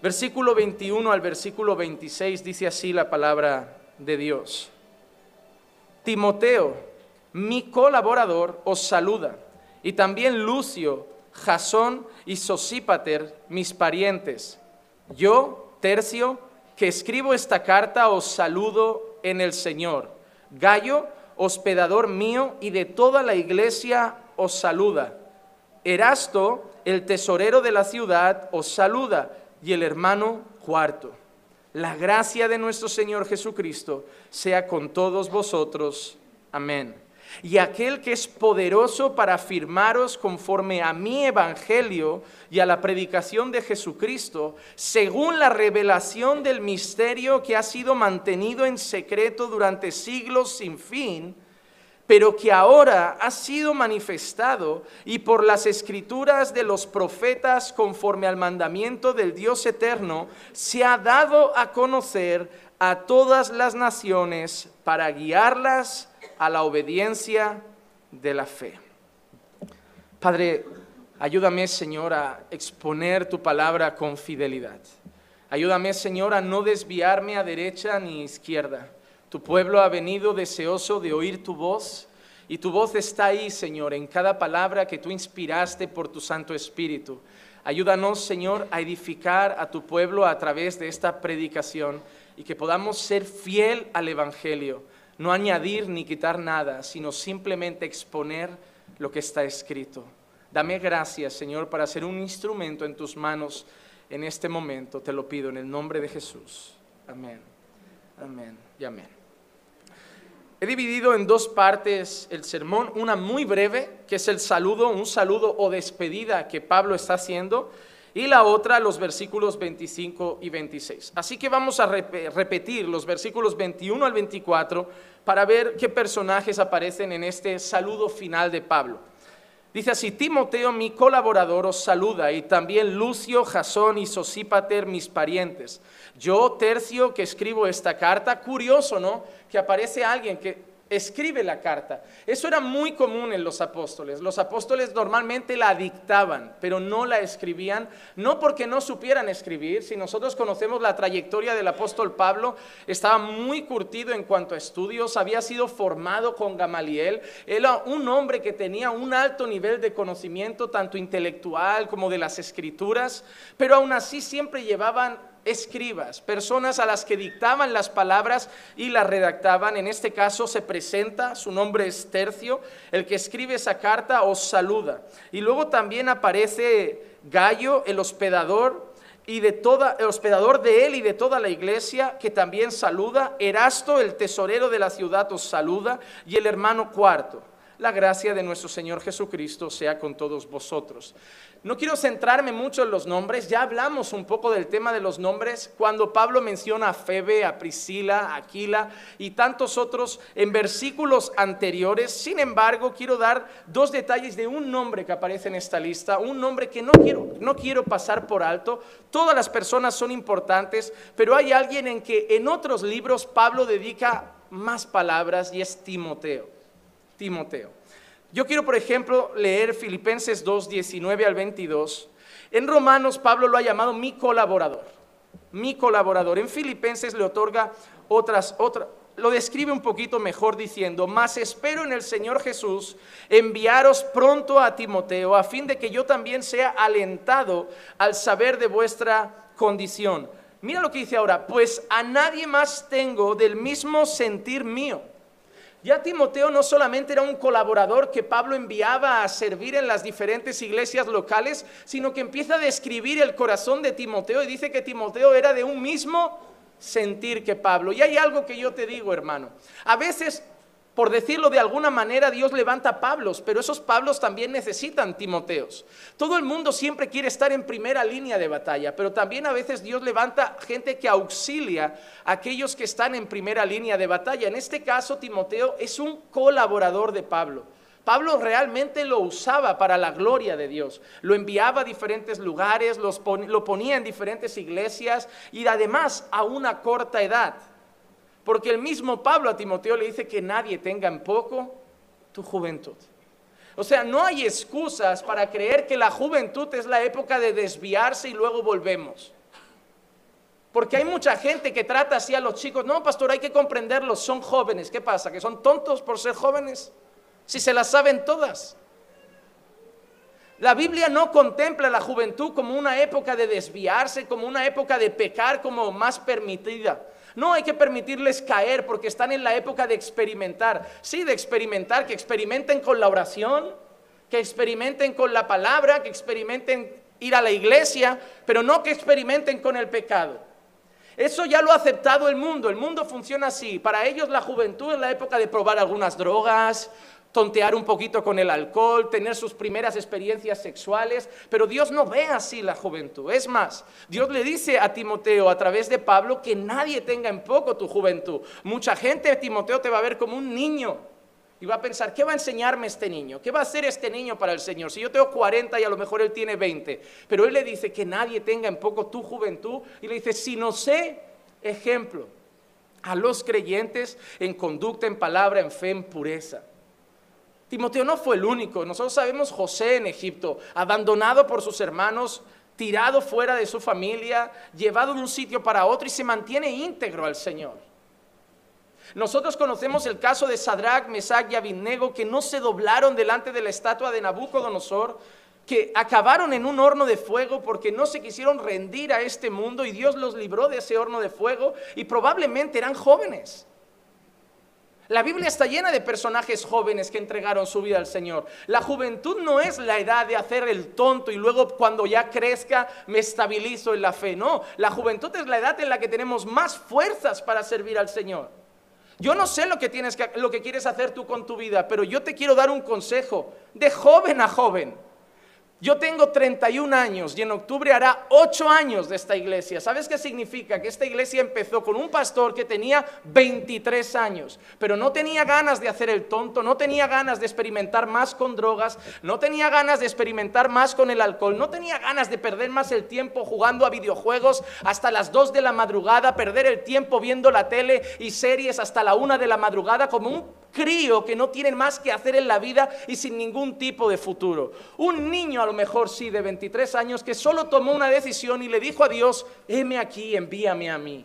Versículo 21 al versículo 26 dice así la palabra de Dios. Timoteo, mi colaborador, os saluda, y también Lucio, Jasón y Sosípater, mis parientes. Yo, Tercio, que escribo esta carta, os saludo en el Señor. Gallo, hospedador mío y de toda la iglesia, os saluda. Erasto, el tesorero de la ciudad, os saluda, y el hermano cuarto. La gracia de nuestro Señor Jesucristo sea con todos vosotros. Amén y aquel que es poderoso para afirmaros conforme a mi evangelio y a la predicación de Jesucristo, según la revelación del misterio que ha sido mantenido en secreto durante siglos sin fin, pero que ahora ha sido manifestado y por las escrituras de los profetas conforme al mandamiento del Dios eterno, se ha dado a conocer a todas las naciones para guiarlas a la obediencia de la fe. Padre, ayúdame, Señor, a exponer tu palabra con fidelidad. Ayúdame, Señor, a no desviarme a derecha ni izquierda. Tu pueblo ha venido deseoso de oír tu voz y tu voz está ahí, Señor, en cada palabra que tú inspiraste por tu Santo Espíritu. Ayúdanos, Señor, a edificar a tu pueblo a través de esta predicación y que podamos ser fiel al Evangelio no añadir ni quitar nada, sino simplemente exponer lo que está escrito. Dame gracias, Señor, para ser un instrumento en tus manos en este momento. Te lo pido en el nombre de Jesús. Amén. Amén y amén. He dividido en dos partes el sermón, una muy breve, que es el saludo, un saludo o despedida que Pablo está haciendo, y la otra los versículos 25 y 26. Así que vamos a repetir los versículos 21 al 24 para ver qué personajes aparecen en este saludo final de Pablo. Dice así, Timoteo, mi colaborador, os saluda, y también Lucio, Jasón y Sosípater, mis parientes. Yo, Tercio, que escribo esta carta, curioso, ¿no? Que aparece alguien que escribe la carta. Eso era muy común en los apóstoles. Los apóstoles normalmente la dictaban, pero no la escribían, no porque no supieran escribir. Si nosotros conocemos la trayectoria del apóstol Pablo, estaba muy curtido en cuanto a estudios, había sido formado con Gamaliel, era un hombre que tenía un alto nivel de conocimiento, tanto intelectual como de las escrituras, pero aún así siempre llevaban escribas, personas a las que dictaban las palabras y las redactaban. En este caso se presenta, su nombre es Tercio, el que escribe esa carta os saluda. Y luego también aparece Gallo, el hospedador, y de toda, el hospedador de él y de toda la iglesia, que también saluda. Erasto, el tesorero de la ciudad, os saluda, y el hermano cuarto. La gracia de nuestro Señor Jesucristo sea con todos vosotros. No quiero centrarme mucho en los nombres, ya hablamos un poco del tema de los nombres cuando Pablo menciona a Febe, a Priscila, a Aquila y tantos otros en versículos anteriores. Sin embargo, quiero dar dos detalles de un nombre que aparece en esta lista, un nombre que no quiero, no quiero pasar por alto. Todas las personas son importantes, pero hay alguien en que en otros libros Pablo dedica más palabras y es Timoteo. Timoteo. Yo quiero, por ejemplo, leer Filipenses 2, 19 al 22. En Romanos, Pablo lo ha llamado mi colaborador. Mi colaborador. En Filipenses le otorga otras, otra, lo describe un poquito mejor diciendo, mas espero en el Señor Jesús enviaros pronto a Timoteo, a fin de que yo también sea alentado al saber de vuestra condición. Mira lo que dice ahora, pues a nadie más tengo del mismo sentir mío ya Timoteo no solamente era un colaborador que Pablo enviaba a servir en las diferentes iglesias locales, sino que empieza a describir el corazón de Timoteo y dice que Timoteo era de un mismo sentir que Pablo. Y hay algo que yo te digo, hermano. A veces por decirlo de alguna manera, Dios levanta Pablos, pero esos Pablos también necesitan Timoteos. Todo el mundo siempre quiere estar en primera línea de batalla, pero también a veces Dios levanta gente que auxilia a aquellos que están en primera línea de batalla. En este caso, Timoteo es un colaborador de Pablo. Pablo realmente lo usaba para la gloria de Dios. Lo enviaba a diferentes lugares, lo ponía en diferentes iglesias y además a una corta edad. Porque el mismo Pablo a Timoteo le dice que nadie tenga en poco tu juventud. O sea, no hay excusas para creer que la juventud es la época de desviarse y luego volvemos. Porque hay mucha gente que trata así a los chicos. No, pastor, hay que comprenderlos, son jóvenes. ¿Qué pasa? ¿Que son tontos por ser jóvenes? Si se las saben todas. La Biblia no contempla la juventud como una época de desviarse, como una época de pecar como más permitida. No hay que permitirles caer porque están en la época de experimentar. Sí, de experimentar, que experimenten con la oración, que experimenten con la palabra, que experimenten ir a la iglesia, pero no que experimenten con el pecado. Eso ya lo ha aceptado el mundo. El mundo funciona así. Para ellos la juventud es la época de probar algunas drogas, tontear un poquito con el alcohol, tener sus primeras experiencias sexuales, pero Dios no ve así la juventud. Es más, Dios le dice a Timoteo a través de Pablo que nadie tenga en poco tu juventud. Mucha gente, Timoteo, te va a ver como un niño y va a pensar, ¿qué va a enseñarme este niño? ¿Qué va a hacer este niño para el Señor? Si yo tengo 40 y a lo mejor él tiene 20, pero él le dice que nadie tenga en poco tu juventud y le dice, si no sé, ejemplo a los creyentes en conducta, en palabra, en fe, en pureza. Timoteo no fue el único. Nosotros sabemos José en Egipto, abandonado por sus hermanos, tirado fuera de su familia, llevado de un sitio para otro y se mantiene íntegro al Señor. Nosotros conocemos el caso de Sadrach, Mesach y Abednego que no se doblaron delante de la estatua de Nabucodonosor, que acabaron en un horno de fuego porque no se quisieron rendir a este mundo y Dios los libró de ese horno de fuego y probablemente eran jóvenes. La Biblia está llena de personajes jóvenes que entregaron su vida al Señor. La juventud no es la edad de hacer el tonto y luego cuando ya crezca me estabilizo en la fe. No, la juventud es la edad en la que tenemos más fuerzas para servir al Señor. Yo no sé lo que, tienes que, lo que quieres hacer tú con tu vida, pero yo te quiero dar un consejo de joven a joven. Yo tengo 31 años y en octubre hará 8 años de esta iglesia. ¿Sabes qué significa? Que esta iglesia empezó con un pastor que tenía 23 años, pero no tenía ganas de hacer el tonto, no tenía ganas de experimentar más con drogas, no tenía ganas de experimentar más con el alcohol, no tenía ganas de perder más el tiempo jugando a videojuegos hasta las 2 de la madrugada, perder el tiempo viendo la tele y series hasta la 1 de la madrugada como un crío que no tiene más que hacer en la vida y sin ningún tipo de futuro. Un niño a lo mejor sí de 23 años que solo tomó una decisión y le dijo a Dios, heme aquí, envíame a mí.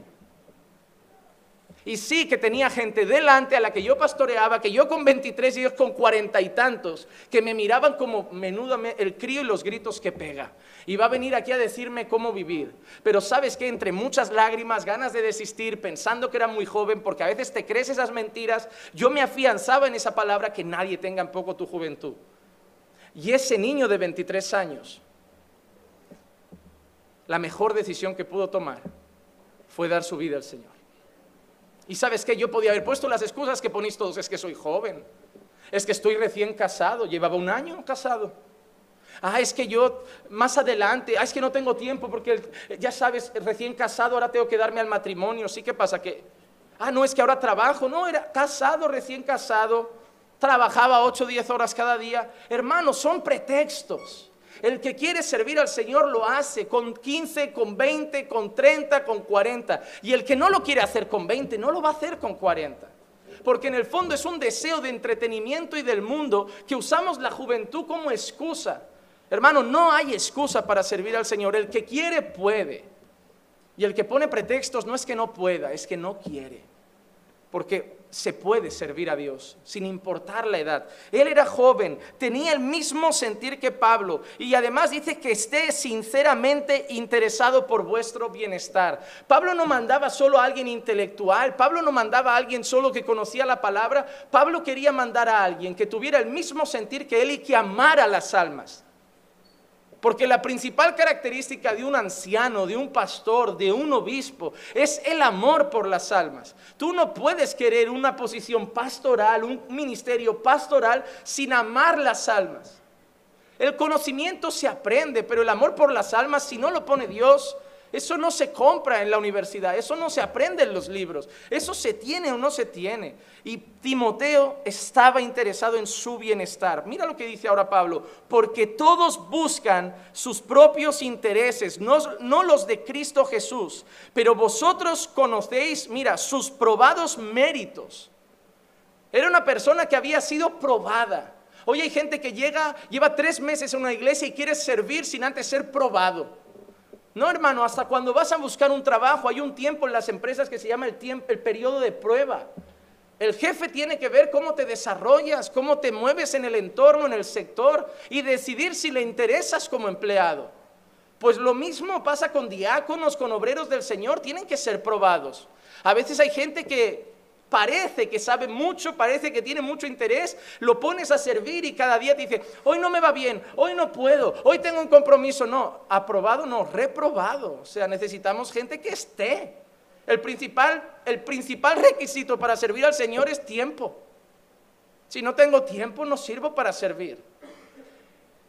Y sí que tenía gente delante a la que yo pastoreaba, que yo con 23 y ellos con cuarenta y tantos, que me miraban como menudo el crío y los gritos que pega. Y va a venir aquí a decirme cómo vivir. Pero sabes que entre muchas lágrimas, ganas de desistir, pensando que era muy joven, porque a veces te crees esas mentiras, yo me afianzaba en esa palabra que nadie tenga en poco tu juventud. Y ese niño de 23 años, la mejor decisión que pudo tomar fue dar su vida al Señor. Y sabes que yo podía haber puesto las excusas que ponéis todos, es que soy joven, es que estoy recién casado, llevaba un año casado. Ah, es que yo más adelante, ah, es que no tengo tiempo porque ya sabes, recién casado, ahora tengo que darme al matrimonio. Sí, ¿qué pasa? Que, ah, no, es que ahora trabajo. No, era casado, recién casado, trabajaba 8 o 10 horas cada día. Hermanos, son pretextos. El que quiere servir al Señor lo hace con 15, con 20, con 30, con 40. Y el que no lo quiere hacer con 20, no lo va a hacer con 40. Porque en el fondo es un deseo de entretenimiento y del mundo que usamos la juventud como excusa. Hermano, no hay excusa para servir al Señor. El que quiere puede. Y el que pone pretextos no es que no pueda, es que no quiere. Porque se puede servir a Dios sin importar la edad. Él era joven, tenía el mismo sentir que Pablo y además dice que esté sinceramente interesado por vuestro bienestar. Pablo no mandaba solo a alguien intelectual, Pablo no mandaba a alguien solo que conocía la palabra, Pablo quería mandar a alguien que tuviera el mismo sentir que él y que amara las almas. Porque la principal característica de un anciano, de un pastor, de un obispo, es el amor por las almas. Tú no puedes querer una posición pastoral, un ministerio pastoral, sin amar las almas. El conocimiento se aprende, pero el amor por las almas, si no lo pone Dios, eso no se compra en la universidad, eso no se aprende en los libros, eso se tiene o no se tiene. Y Timoteo estaba interesado en su bienestar. Mira lo que dice ahora Pablo, porque todos buscan sus propios intereses, no, no los de Cristo Jesús, pero vosotros conocéis, mira, sus probados méritos. Era una persona que había sido probada. Hoy hay gente que llega, lleva tres meses en una iglesia y quiere servir sin antes ser probado. No, hermano, hasta cuando vas a buscar un trabajo, hay un tiempo en las empresas que se llama el, tiempo, el periodo de prueba. El jefe tiene que ver cómo te desarrollas, cómo te mueves en el entorno, en el sector y decidir si le interesas como empleado. Pues lo mismo pasa con diáconos, con obreros del Señor, tienen que ser probados. A veces hay gente que parece que sabe mucho, parece que tiene mucho interés, lo pones a servir y cada día te dice, hoy no me va bien, hoy no puedo, hoy tengo un compromiso. No, aprobado no, reprobado. O sea, necesitamos gente que esté. El principal, el principal requisito para servir al Señor es tiempo. Si no tengo tiempo, no sirvo para servir.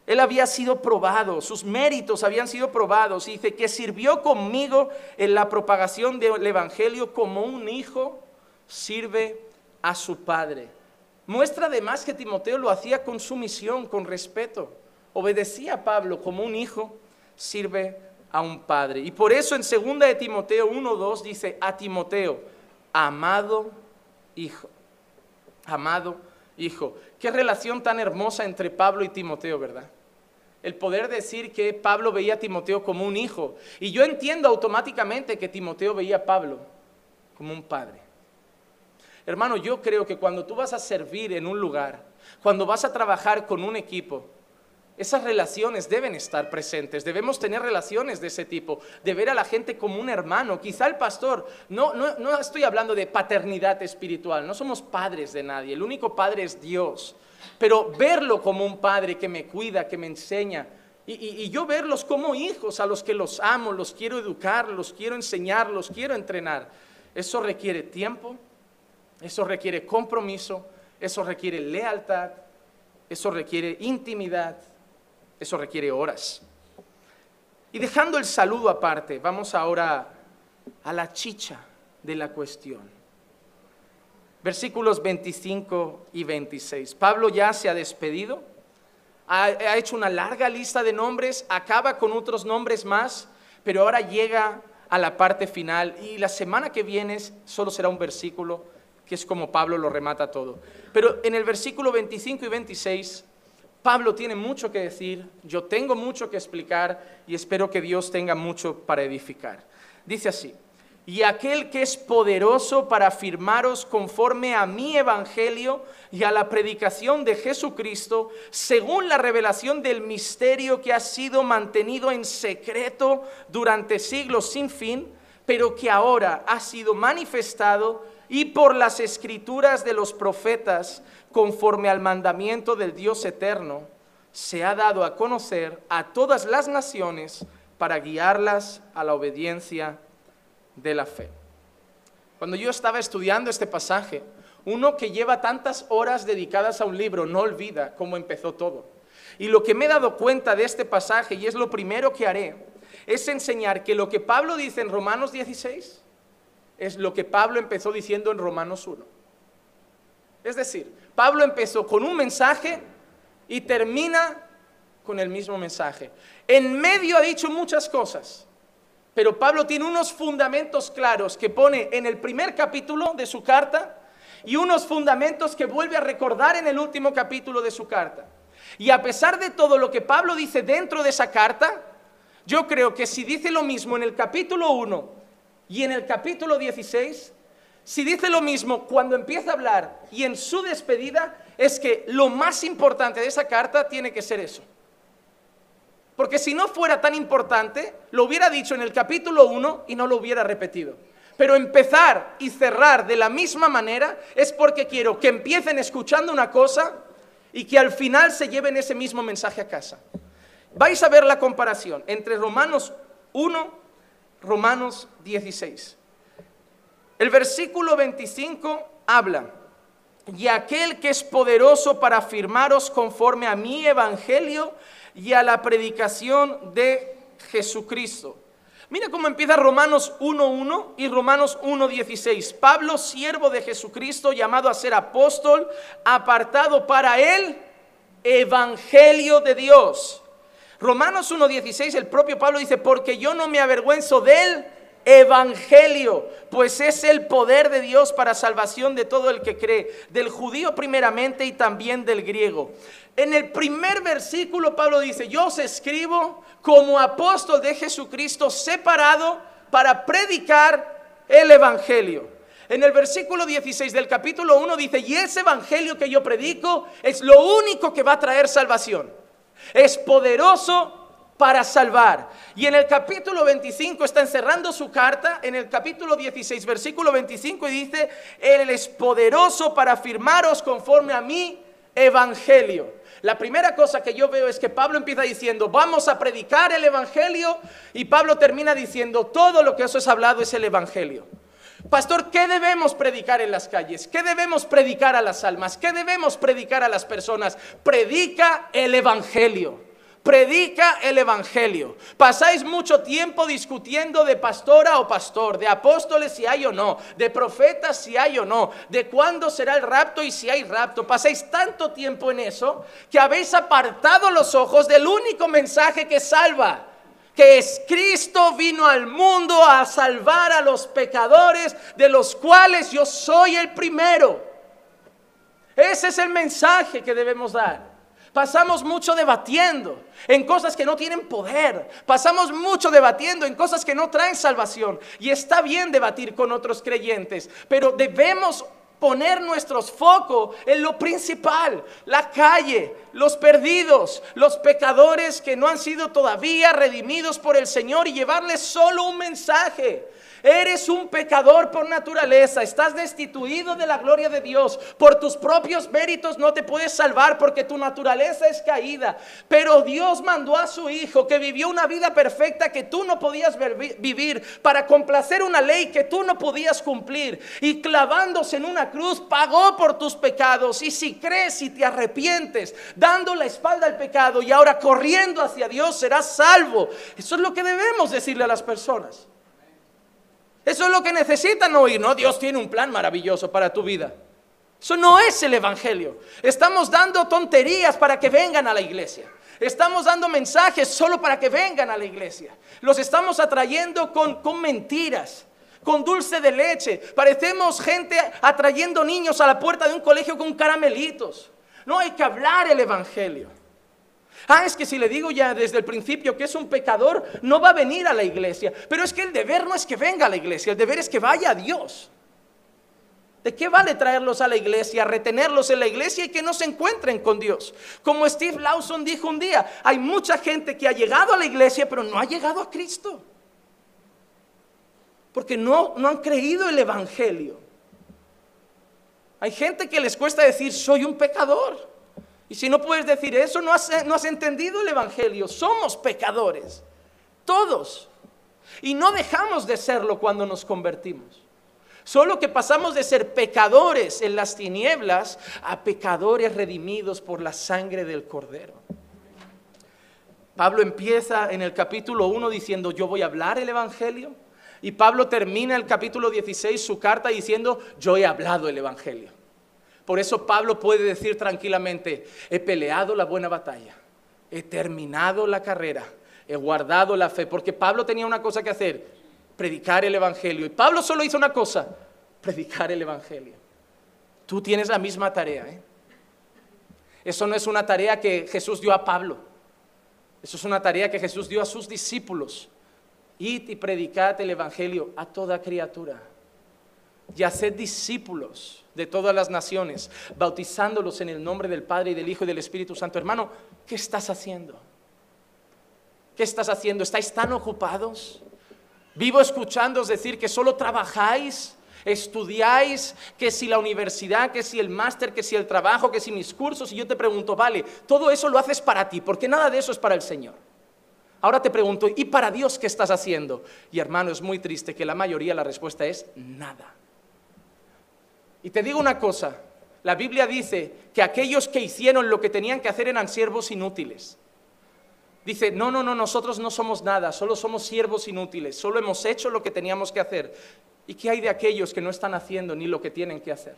Él había sido probado, sus méritos habían sido probados. Y dice que sirvió conmigo en la propagación del Evangelio como un hijo sirve a su padre. Muestra además que Timoteo lo hacía con sumisión, con respeto. Obedecía a Pablo como un hijo sirve a un padre. Y por eso en 2 de Timoteo 1.2 dice a Timoteo, amado hijo, amado hijo. Qué relación tan hermosa entre Pablo y Timoteo, ¿verdad? El poder decir que Pablo veía a Timoteo como un hijo. Y yo entiendo automáticamente que Timoteo veía a Pablo como un padre. Hermano, yo creo que cuando tú vas a servir en un lugar, cuando vas a trabajar con un equipo, esas relaciones deben estar presentes, debemos tener relaciones de ese tipo, de ver a la gente como un hermano. Quizá el pastor, no, no, estoy hablando de paternidad espiritual, no somos padres de nadie, el único padre es Dios, pero verlo como un padre que me cuida, que me enseña, y yo verlos como hijos a los que los amo, los quiero educar, los quiero enseñar, los quiero entrenar, eso requiere tiempo, eso requiere compromiso, eso requiere lealtad, eso requiere intimidad eso requiere horas. Y dejando el saludo aparte, vamos ahora a la chicha de la cuestión. Versículos 25 y 26. Pablo ya se ha despedido, ha, hecho una larga lista de nombres, acaba con otros nombres más, pero ahora llega a la parte final y la semana que viene solo será un versículo que es como Pablo lo remata todo. Pero en el versículo 25 y 26 Pablo tiene mucho que decir, yo tengo mucho que explicar y espero que Dios tenga mucho para edificar. Dice así, y aquel que es poderoso para afirmaros conforme a mi evangelio y a la predicación de Jesucristo, según la revelación del misterio que ha sido mantenido en secreto durante siglos sin fin, pero que ahora ha sido manifestado y por las escrituras de los profetas conforme al mandamiento del Dios eterno, se ha dado a conocer a todas las naciones para guiarlas a la obediencia de la fe. Cuando yo estaba estudiando este pasaje, uno que lleva tantas horas dedicadas a un libro no olvida cómo empezó todo. Y lo que me he dado cuenta de este pasaje, y es lo primero que haré, es enseñar que lo que Pablo dice en Romanos 16 es lo que Pablo empezó diciendo en Romanos 1. Es decir, Pablo empezó con un mensaje y termina con el mismo mensaje. En medio ha dicho muchas cosas, pero Pablo tiene unos fundamentos claros que pone en el primer capítulo de su carta y unos fundamentos que vuelve a recordar en el último capítulo de su carta. Y a pesar de todo lo que Pablo dice dentro de esa carta, yo creo que si dice lo mismo en el capítulo 1 y en el capítulo 16, si dice lo mismo cuando empieza a hablar y en su despedida, es que lo más importante de esa carta tiene que ser eso. Porque si no fuera tan importante, lo hubiera dicho en el capítulo 1 y no lo hubiera repetido. Pero empezar y cerrar de la misma manera es porque quiero que empiecen escuchando una cosa y que al final se lleven ese mismo mensaje a casa. Vais a ver la comparación entre Romanos 1, Romanos 16. El versículo 25 habla, y aquel que es poderoso para afirmaros conforme a mi evangelio y a la predicación de Jesucristo. Mira cómo empieza Romanos 1.1 y Romanos 1.16. Pablo, siervo de Jesucristo, llamado a ser apóstol, apartado para el evangelio de Dios. Romanos 1.16, el propio Pablo dice, porque yo no me avergüenzo de él evangelio, pues es el poder de Dios para salvación de todo el que cree, del judío primeramente y también del griego. En el primer versículo Pablo dice, yo os escribo como apóstol de Jesucristo separado para predicar el evangelio. En el versículo 16 del capítulo 1 dice, y ese evangelio que yo predico es lo único que va a traer salvación. Es poderoso para salvar. Y en el capítulo 25 está encerrando su carta, en el capítulo 16, versículo 25, y dice, Él es poderoso para afirmaros conforme a mi evangelio. La primera cosa que yo veo es que Pablo empieza diciendo, vamos a predicar el evangelio, y Pablo termina diciendo, todo lo que os he hablado es el evangelio. Pastor, ¿qué debemos predicar en las calles? ¿Qué debemos predicar a las almas? ¿Qué debemos predicar a las personas? Predica el Evangelio predica el Evangelio. Pasáis mucho tiempo discutiendo de pastora o pastor, de apóstoles si hay o no, de profetas si hay o no, de cuándo será el rapto y si hay rapto. Pasáis tanto tiempo en eso que habéis apartado los ojos del único mensaje que salva que es Cristo vino al mundo a salvar a los pecadores, de los cuales yo soy el primero. Ese es el mensaje que debemos dar. Pasamos mucho debatiendo en cosas que no tienen poder. Pasamos mucho debatiendo en cosas que no traen salvación. Y está bien debatir con otros creyentes, pero debemos poner nuestros focos en lo principal, la calle, los perdidos, los pecadores que no han sido todavía redimidos por el Señor y llevarles solo un mensaje. Eres un pecador por naturaleza, estás destituido de la gloria de Dios. Por tus propios méritos no te puedes salvar porque tu naturaleza es caída. Pero Dios mandó a su Hijo que vivió una vida perfecta que tú no podías vivir para complacer una ley que tú no podías cumplir. Y clavándose en una cruz pagó por tus pecados. Y si crees y te arrepientes, dando la espalda al pecado y ahora corriendo hacia Dios, serás salvo. Eso es lo que debemos decirle a las personas. Eso es lo que necesitan oír, ¿no? Dios tiene un plan maravilloso para tu vida. Eso no es el Evangelio. Estamos dando tonterías para que vengan a la iglesia. Estamos dando mensajes solo para que vengan a la iglesia. Los estamos atrayendo con, con mentiras, con dulce de leche. Parecemos gente atrayendo niños a la puerta de un colegio con caramelitos. No hay que hablar el Evangelio. Ah, es que si le digo ya desde el principio que es un pecador, no va a venir a la iglesia. Pero es que el deber no es que venga a la iglesia, el deber es que vaya a Dios. ¿De qué vale traerlos a la iglesia, retenerlos en la iglesia y que no se encuentren con Dios? Como Steve Lawson dijo un día, hay mucha gente que ha llegado a la iglesia pero no ha llegado a Cristo. Porque no, no han creído el Evangelio. Hay gente que les cuesta decir, soy un pecador. Y si no puedes decir eso, no has, entendido el Evangelio. Somos pecadores, todos. Y no dejamos de serlo cuando nos convertimos. Solo que pasamos de ser pecadores en las tinieblas a pecadores redimidos por la sangre del Cordero. Pablo empieza en el capítulo 1 diciendo, yo voy a hablar el Evangelio. Y Pablo termina el capítulo 16 su carta diciendo, yo he hablado el Evangelio. Por eso Pablo puede decir tranquilamente, he peleado la buena batalla, he terminado la carrera, he guardado la fe, porque Pablo tenía una cosa que hacer, predicar el Evangelio. Y Pablo solo hizo una cosa, predicar el Evangelio. Tú tienes la misma tarea. ¿eh? Eso no es una tarea que Jesús dio a Pablo. Eso es una tarea que Jesús dio a sus discípulos. Id y predicad el Evangelio a toda criatura. Y haced discípulos de todas las naciones, bautizándolos en el nombre del Padre y del Hijo y del Espíritu Santo. Hermano, ¿qué estás haciendo? ¿Qué estás haciendo? ¿Estáis tan ocupados? Vivo escuchándoos decir que solo trabajáis, estudiáis, que si la universidad, que si el máster, que si el trabajo, que si mis cursos. Y yo te pregunto, vale, todo eso lo haces para ti, porque nada de eso es para el Señor. Ahora te pregunto, ¿y para Dios qué estás haciendo? Y hermano, es muy triste que la mayoría la respuesta es nada. Y te digo una cosa, la Biblia dice que aquellos que hicieron lo que tenían que hacer eran siervos inútiles. Dice, no, no, no, nosotros no somos nada, solo somos siervos inútiles, solo hemos hecho lo que teníamos que hacer. ¿Y qué hay de aquellos que no están haciendo ni lo que tienen que hacer?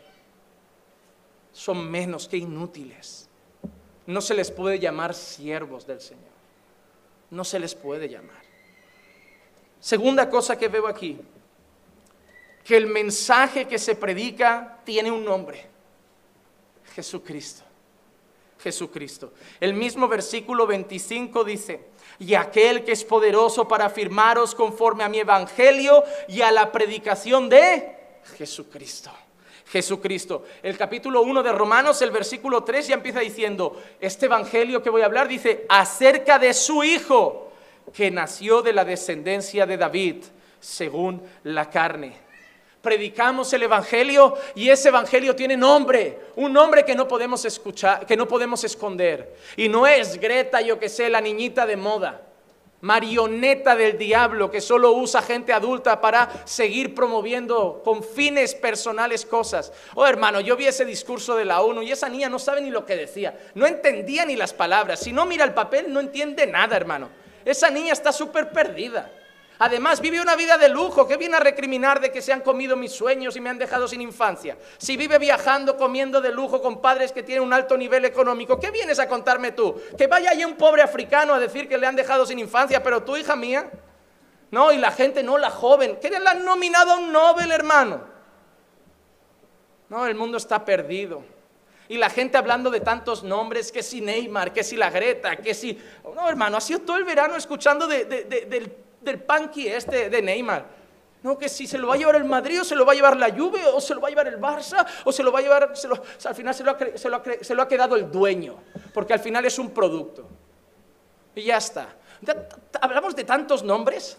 Son menos que inútiles. No se les puede llamar siervos del Señor. No se les puede llamar. Segunda cosa que veo aquí, que el mensaje que se predica tiene un nombre, Jesucristo. Jesucristo. El mismo versículo 25 dice, y aquel que es poderoso para afirmaros conforme a mi evangelio y a la predicación de Jesucristo. Jesucristo. El capítulo 1 de Romanos, el versículo 3 ya empieza diciendo, este evangelio que voy a hablar dice acerca de su Hijo, que nació de la descendencia de David, según la carne predicamos el evangelio y ese evangelio tiene nombre, un nombre que no podemos escuchar, que no podemos esconder. Y no es Greta, yo que sé, la niñita de moda, marioneta del diablo que solo usa gente adulta para seguir promoviendo con fines personales cosas. Oh, hermano, yo vi ese discurso de la ONU y esa niña no sabe ni lo que decía, no entendía ni las palabras. Si no mira el papel, no entiende nada, hermano. Esa niña está súper perdida. Además, vive una vida de lujo. ¿Qué viene a recriminar de que se han comido mis sueños y me han dejado sin infancia? Si vive viajando, comiendo de lujo con padres que tienen un alto nivel económico, ¿qué vienes a contarme tú? Que vaya allí un pobre africano a decir que le han dejado sin infancia, pero tú, hija mía. No, y la gente, no, la joven. ¿Qué le han nominado a un Nobel, hermano? No, el mundo está perdido. Y la gente hablando de tantos nombres, que si Neymar, que si la Greta, que si... No, hermano, ha sido todo el verano escuchando del del panqui este de Neymar. No, que si se lo va a llevar el Madrid o se lo va a llevar la Juve o se lo va a llevar el Barça o se lo va a llevar, al final se lo, ha, se lo ha quedado el dueño, porque al final es un producto. Y ya está. Hablamos de tantos nombres,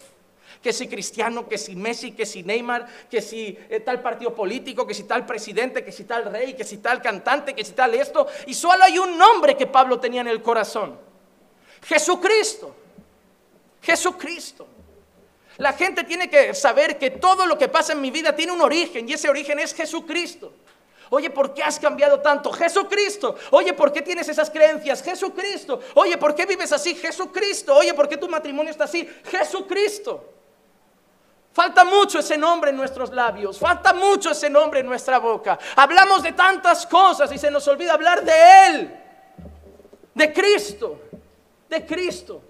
que si Cristiano, que si Messi, que si Neymar, que si eh, tal partido político, que si tal presidente, que si tal rey, que si tal cantante, que si tal esto, y solo hay un nombre que Pablo tenía en el corazón, Jesucristo. Jesucristo. La gente tiene que saber que todo lo que pasa en mi vida tiene un origen y ese origen es Jesucristo. Oye, ¿por qué has cambiado tanto? Jesucristo. Oye, ¿por qué tienes esas creencias? Jesucristo. Oye, ¿por qué vives así? Jesucristo. Oye, ¿por qué tu matrimonio está así? Jesucristo. Falta mucho ese nombre en nuestros labios, falta mucho ese nombre en nuestra boca. Hablamos de tantas cosas y se nos olvida hablar de Él, de Cristo, de Cristo.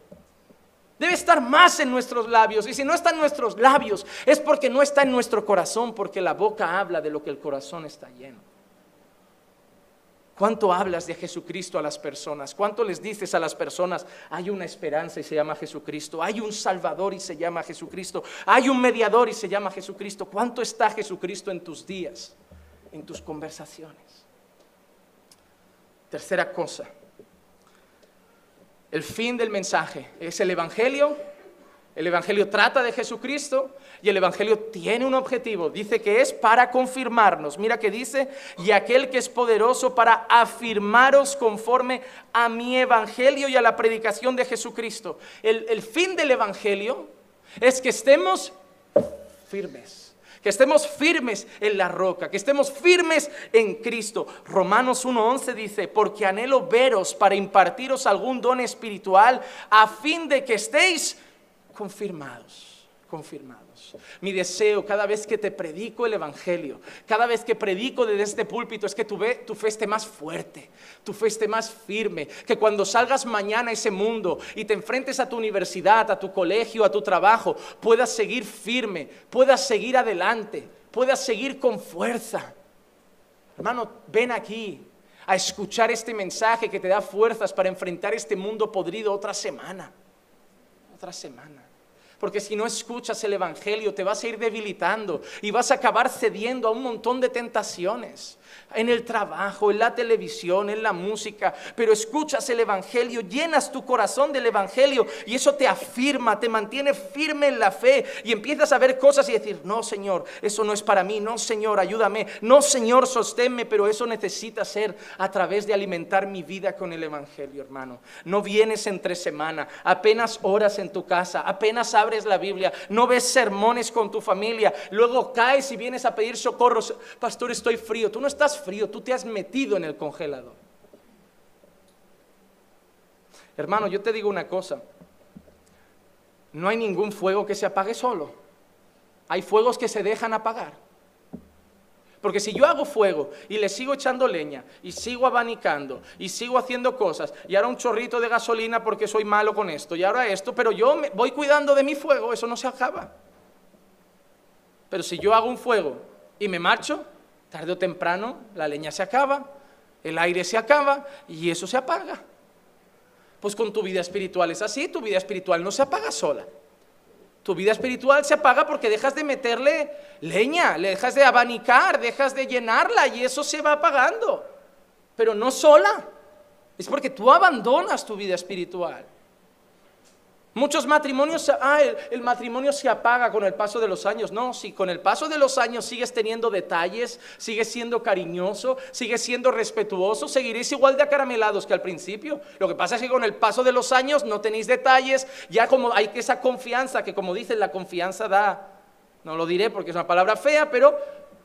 Debe estar más en nuestros labios. Y si no está en nuestros labios, es porque no está en nuestro corazón, porque la boca habla de lo que el corazón está lleno. ¿Cuánto hablas de Jesucristo a las personas? ¿Cuánto les dices a las personas, hay una esperanza y se llama Jesucristo? Hay un Salvador y se llama Jesucristo. Hay un mediador y se llama Jesucristo. ¿Cuánto está Jesucristo en tus días, en tus conversaciones? Tercera cosa, el fin del mensaje es el Evangelio. El Evangelio trata de Jesucristo y el Evangelio tiene un objetivo. Dice que es para confirmarnos. Mira que dice, y aquel que es poderoso para afirmaros conforme a mi Evangelio y a la predicación de Jesucristo. El, el fin del Evangelio es que estemos firmes que estemos firmes en la roca, que estemos firmes en Cristo. Romanos 1.11 dice, porque anhelo veros para impartiros algún don espiritual a fin de que estéis confirmados confirmados. Mi deseo cada vez que te predico el Evangelio, cada vez que predico desde este púlpito es que tu, tu fe más fuerte, tu fe más firme, que cuando salgas mañana a ese mundo y te enfrentes a tu universidad, a tu colegio, a tu trabajo, puedas seguir firme, puedas seguir adelante, puedas seguir con fuerza. Hermano, ven aquí a escuchar este mensaje que te da fuerzas para enfrentar este mundo podrido otra semana, otra semana. Porque si no escuchas el Evangelio te vas a ir debilitando y vas a acabar cediendo a un montón de tentaciones en el trabajo, en la televisión, en la música, pero escuchas el Evangelio, llenas tu corazón del Evangelio y eso te afirma, te mantiene firme en la fe y empiezas a ver cosas y decir, no Señor, eso no es para mí, no Señor, ayúdame, no Señor, sosténme, pero eso necesita ser a través de alimentar mi vida con el Evangelio, hermano. No vienes entre semana, apenas horas en tu casa, apenas abres la Biblia, no ves sermones con tu familia, luego caes y vienes a pedir socorro, pastor, estoy frío, tú no frío, tú te has metido en el congelador. Hermano, yo te digo una cosa, no hay ningún fuego que se apague solo, hay fuegos que se dejan apagar. Porque si yo hago fuego y le sigo echando leña y sigo abanicando y sigo haciendo cosas y ahora un chorrito de gasolina porque soy malo con esto y ahora esto, pero yo me voy cuidando de mi fuego, eso no se acaba. Pero si yo hago un fuego y me marcho, tarde o temprano la leña se acaba, el aire se acaba y eso se apaga. Pues con tu vida espiritual es así, tu vida espiritual no se apaga sola. Tu vida espiritual se apaga porque dejas de meterle leña, le dejas de abanicar, dejas de llenarla y eso se va apagando. Pero no sola, es porque tú abandonas tu vida espiritual. Muchos matrimonios, ah, el, matrimonio se apaga con el paso de los años. No, si con el paso de los años sigues teniendo detalles, sigues siendo cariñoso, sigues siendo respetuoso, seguiréis igual de acaramelados que al principio. Lo que pasa es que con el paso de los años no tenéis detalles, ya como hay esa confianza, que como dicen, la confianza da, no lo diré porque es una palabra fea, pero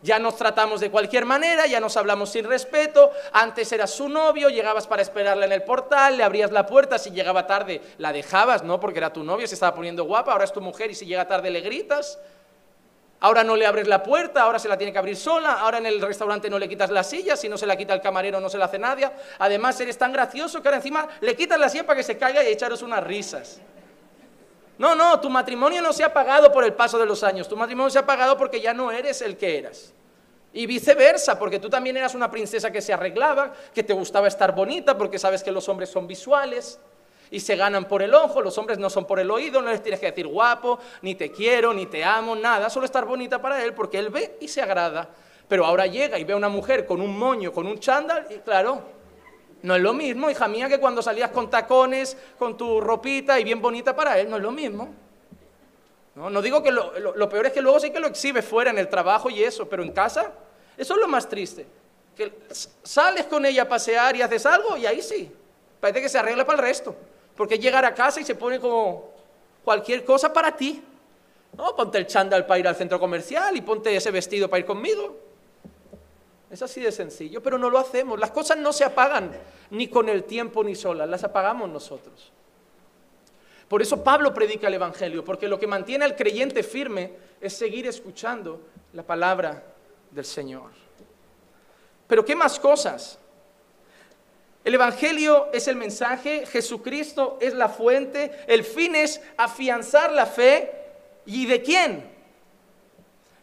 ya nos tratamos de cualquier manera, ya nos hablamos sin respeto. Antes eras su novio, llegabas para esperarle en el portal, le abrías la puerta, si llegaba tarde la dejabas, ¿no? Porque era tu novio, se estaba poniendo guapa, ahora es tu mujer y si llega tarde le gritas. Ahora no le abres la puerta, ahora se la tiene que abrir sola, ahora en el restaurante no le quitas la silla, si no se la quita el camarero no se la hace nadie. Además eres tan gracioso que ahora encima le quitas la silla para que se caiga y echaros unas risas. No, no, tu matrimonio no se ha pagado por el paso de los años, tu matrimonio se ha pagado porque ya no eres el que eras. Y viceversa, porque tú también eras una princesa que se arreglaba, que te gustaba estar bonita, porque sabes que los hombres son visuales y se ganan por el ojo, los hombres no son por el oído, no les tienes que decir guapo, ni te quiero, ni te amo, nada, solo estar bonita para él, porque él ve y se agrada. Pero ahora llega y ve a una mujer con un moño, con un chándal, y claro, no es lo mismo, hija mía, que cuando salías con tacones, con tu ropita y bien bonita para él, no es lo mismo. No, digo que lo, lo, peor es que luego sí que lo exhibe fuera en el trabajo y eso, pero en casa, eso es lo más triste. Que sales con ella a pasear y haces algo y ahí sí, parece que se arregla para el resto. Porque llegar a casa y se pone como cualquier cosa para ti. No, ponte el chándal para ir al centro comercial y ponte ese vestido para ir conmigo. Es así de sencillo, pero no lo hacemos. Las cosas no se apagan ni con el tiempo ni solas, las apagamos nosotros. Por eso Pablo predica el Evangelio, porque lo que mantiene al creyente firme es seguir escuchando la palabra del Señor. Pero ¿qué más cosas? El Evangelio es el mensaje, Jesucristo es la fuente, el fin es afianzar la fe. ¿Y de quién?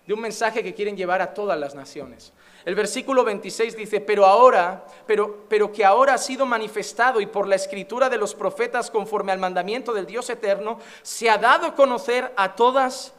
De un mensaje que quieren llevar a todas las naciones. El versículo 26 dice, pero ahora, pero, pero que ahora ha sido manifestado y por la escritura de los profetas conforme al mandamiento del Dios eterno, se ha dado a conocer a todas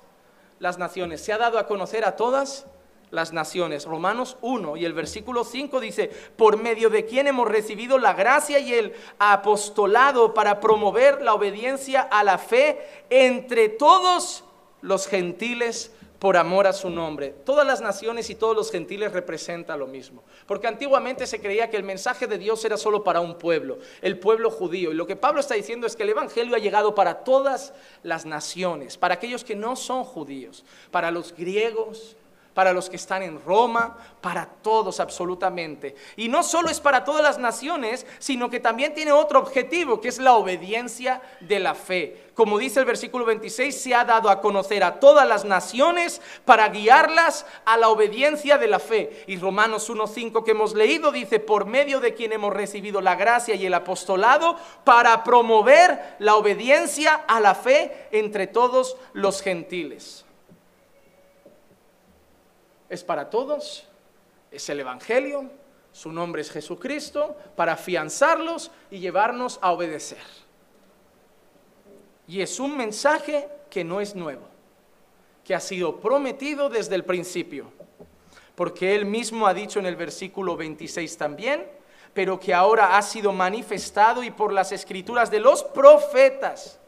las naciones, se ha dado a conocer a todas las naciones. Romanos 1 y el versículo 5 dice, por medio de quien hemos recibido la gracia y el apostolado para promover la obediencia a la fe entre todos los gentiles por amor a su nombre. Todas las naciones y todos los gentiles representan lo mismo. Porque antiguamente se creía que el mensaje de Dios era solo para un pueblo, el pueblo judío. Y lo que Pablo está diciendo es que el Evangelio ha llegado para todas las naciones, para aquellos que no son judíos, para los griegos, para los que están en Roma, para todos absolutamente. Y no solo es para todas las naciones, sino que también tiene otro objetivo, que es la obediencia de la fe. Como dice el versículo 26, se ha dado a conocer a todas las naciones para guiarlas a la obediencia de la fe. Y Romanos 1.5 que hemos leído dice, por medio de quien hemos recibido la gracia y el apostolado para promover la obediencia a la fe entre todos los gentiles es para todos, es el Evangelio, su nombre es Jesucristo, para afianzarlos y llevarnos a obedecer. Y es un mensaje que no es nuevo, que ha sido prometido desde el principio, porque él mismo ha dicho en el versículo 26 también, pero que ahora ha sido manifestado y por las escrituras de los profetas,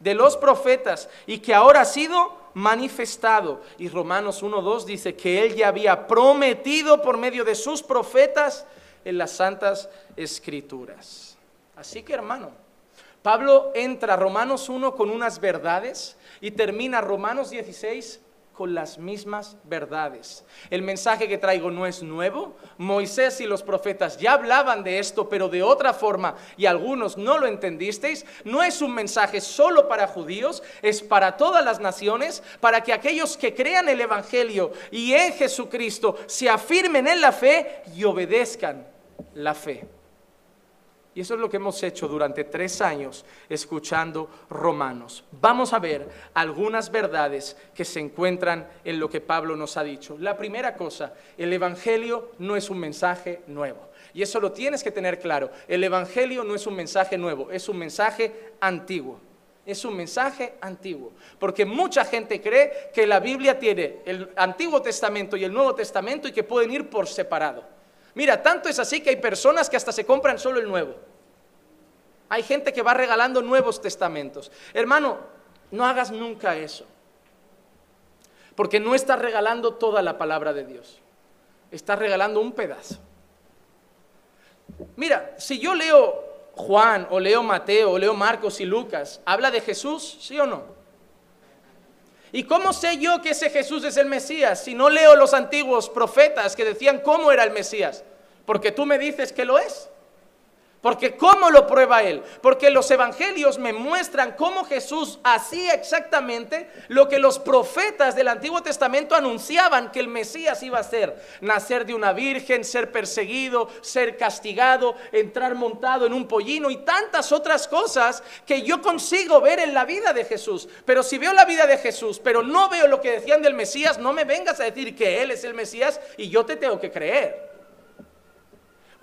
de los profetas, y que ahora ha sido manifestado. Y Romanos 1.2 dice que Él ya había prometido por medio de sus profetas en las santas escrituras. Así que hermano, Pablo entra a Romanos 1 con unas verdades y termina Romanos 16 con las mismas verdades. El mensaje que traigo no es nuevo. Moisés y los profetas ya hablaban de esto, pero de otra forma, y algunos no lo entendisteis. No es un mensaje solo para judíos, es para todas las naciones, para que aquellos que crean el Evangelio y en Jesucristo se afirmen en la fe y obedezcan la fe. Y eso es lo que hemos hecho durante tres años escuchando Romanos. Vamos a ver algunas verdades que se encuentran en lo que Pablo nos ha dicho. La primera cosa, el Evangelio no es un mensaje nuevo. Y eso lo tienes que tener claro. El Evangelio no es un mensaje nuevo, es un mensaje antiguo. Es un mensaje antiguo. Porque mucha gente cree que la Biblia tiene el Antiguo Testamento y el Nuevo Testamento y que pueden ir por separado. Mira, tanto es así que hay personas que hasta se compran solo el nuevo. Hay gente que va regalando nuevos testamentos. Hermano, no hagas nunca eso. Porque no estás regalando toda la palabra de Dios. Estás regalando un pedazo. Mira, si yo leo Juan o leo Mateo o leo Marcos y Lucas, ¿habla de Jesús? ¿Sí o no? ¿Y cómo sé yo que ese Jesús es el Mesías si no leo los antiguos profetas que decían cómo era el Mesías? Porque tú me dices que lo es. Porque ¿cómo lo prueba él? Porque los evangelios me muestran cómo Jesús hacía exactamente lo que los profetas del Antiguo Testamento anunciaban que el Mesías iba a ser. Nacer de una virgen, ser perseguido, ser castigado, entrar montado en un pollino y tantas otras cosas que yo consigo ver en la vida de Jesús. Pero si veo la vida de Jesús, pero no veo lo que decían del Mesías, no me vengas a decir que Él es el Mesías y yo te tengo que creer.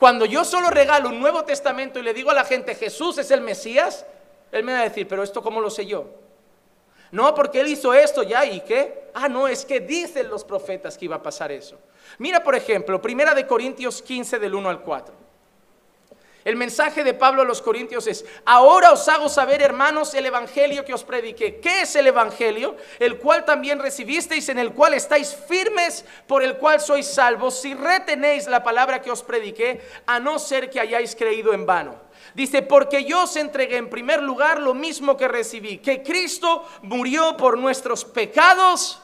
Cuando yo solo regalo un Nuevo Testamento y le digo a la gente, Jesús es el Mesías, él me va a decir, pero esto cómo lo sé yo? No, porque él hizo esto ya y qué? Ah, no, es que dicen los profetas que iba a pasar eso. Mira, por ejemplo, Primera de Corintios 15 del 1 al 4. El mensaje de Pablo a los Corintios es, ahora os hago saber, hermanos, el Evangelio que os prediqué. ¿Qué es el Evangelio? El cual también recibisteis, en el cual estáis firmes, por el cual sois salvos, si retenéis la palabra que os prediqué, a no ser que hayáis creído en vano. Dice, porque yo os entregué en primer lugar lo mismo que recibí, que Cristo murió por nuestros pecados.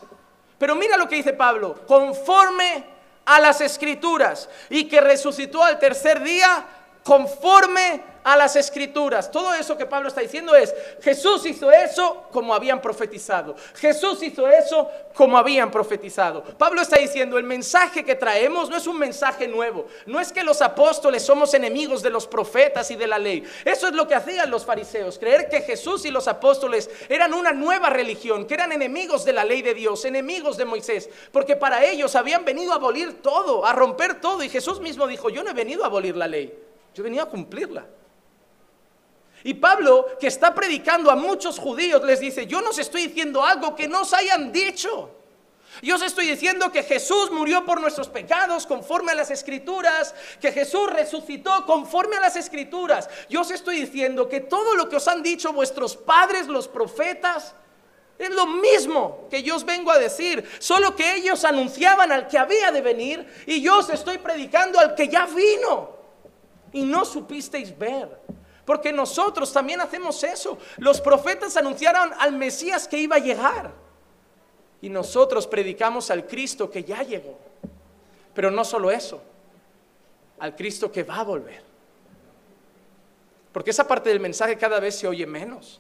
Pero mira lo que dice Pablo, conforme a las escrituras, y que resucitó al tercer día conforme a las escrituras. Todo eso que Pablo está diciendo es, Jesús hizo eso como habían profetizado. Jesús hizo eso como habían profetizado. Pablo está diciendo, el mensaje que traemos no es un mensaje nuevo. No es que los apóstoles somos enemigos de los profetas y de la ley. Eso es lo que hacían los fariseos, creer que Jesús y los apóstoles eran una nueva religión, que eran enemigos de la ley de Dios, enemigos de Moisés, porque para ellos habían venido a abolir todo, a romper todo. Y Jesús mismo dijo, yo no he venido a abolir la ley. Yo venía a cumplirla. Y Pablo, que está predicando a muchos judíos, les dice, yo no os estoy diciendo algo que no os hayan dicho. Yo os estoy diciendo que Jesús murió por nuestros pecados conforme a las escrituras, que Jesús resucitó conforme a las escrituras. Yo os estoy diciendo que todo lo que os han dicho vuestros padres, los profetas, es lo mismo que yo os vengo a decir, solo que ellos anunciaban al que había de venir y yo os estoy predicando al que ya vino y no supisteis ver. Porque nosotros también hacemos eso. Los profetas anunciaron al Mesías que iba a llegar. Y nosotros predicamos al Cristo que ya llegó. Pero no solo eso, al Cristo que va a volver. Porque esa parte del mensaje cada vez se oye menos.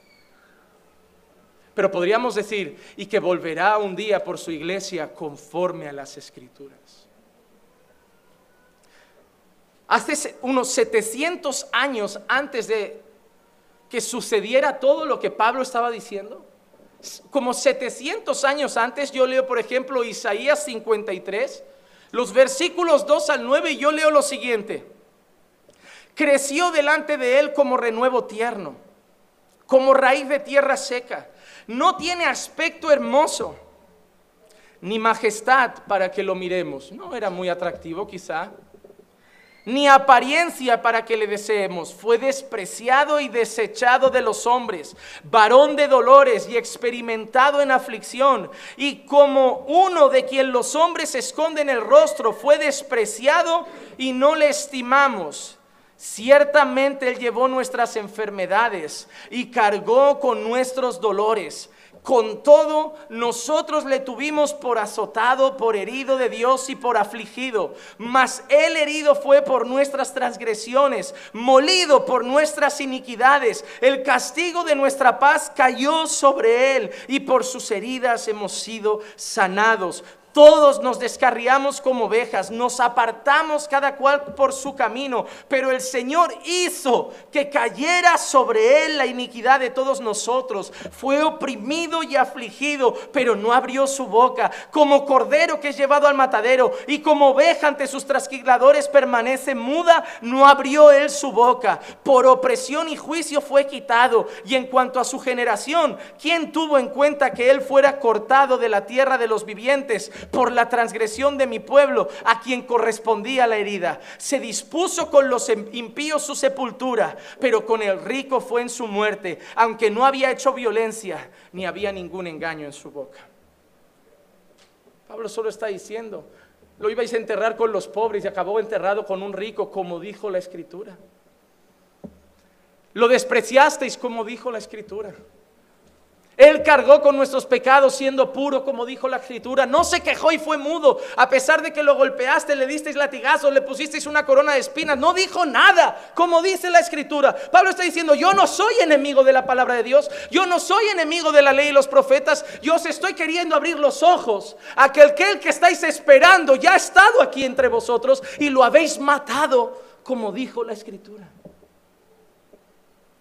Pero podríamos decir, y que volverá un día por su iglesia conforme a las escrituras. Hace unos 700 años antes de que sucediera todo lo que Pablo estaba diciendo, como 700 años antes, yo leo por ejemplo Isaías 53, los versículos 2 al 9, y yo leo lo siguiente. Creció delante de él como renuevo tierno, como raíz de tierra seca. No tiene aspecto hermoso, ni majestad para que lo miremos. No era muy atractivo quizá ni apariencia para que le deseemos. Fue despreciado y desechado de los hombres, varón de dolores y experimentado en aflicción. Y como uno de quien los hombres esconden el rostro, fue despreciado y no le estimamos. Ciertamente Él llevó nuestras enfermedades y cargó con nuestros dolores Con todo, nosotros le tuvimos por azotado, por herido de Dios y por afligido. Mas él herido fue por nuestras transgresiones, molido por nuestras iniquidades. El castigo de nuestra paz cayó sobre él y por sus heridas hemos sido sanados. Todos nos descarriamos como ovejas, nos apartamos cada cual por su camino, pero el Señor hizo que cayera sobre él la iniquidad de todos nosotros. Fue oprimido y afligido, pero no abrió su boca. Como cordero que es llevado al matadero y como oveja ante sus trasquiladores permanece muda, no abrió él su boca. Por opresión y juicio fue quitado. Y en cuanto a su generación, ¿quién tuvo en cuenta que él fuera cortado de la tierra de los vivientes? Por la transgresión de mi pueblo, a quien correspondía la herida. Se dispuso con los em-, impíos su sepultura, pero con el rico fue en su muerte, aunque no había hecho violencia, ni había ningún engaño en su boca. Pablo solo está diciendo, lo ibais a enterrar con los pobres y acabó enterrado con un rico, como dijo la escritura. Lo despreciasteis, como dijo la escritura. Él cargó con nuestros pecados siendo puro, como dijo la escritura. No se quejó y fue mudo. A pesar de que lo golpeaste, le disteis latigazos, le pusisteis una corona de espinas. No dijo nada, como dice la escritura. Pablo está diciendo, yo no soy enemigo de la palabra de Dios. Yo no soy enemigo de la ley y los profetas. Yo os estoy queriendo abrir los ojos. Aquel que, el que estáis esperando ya ha estado aquí entre vosotros y lo habéis matado, como dijo la escritura.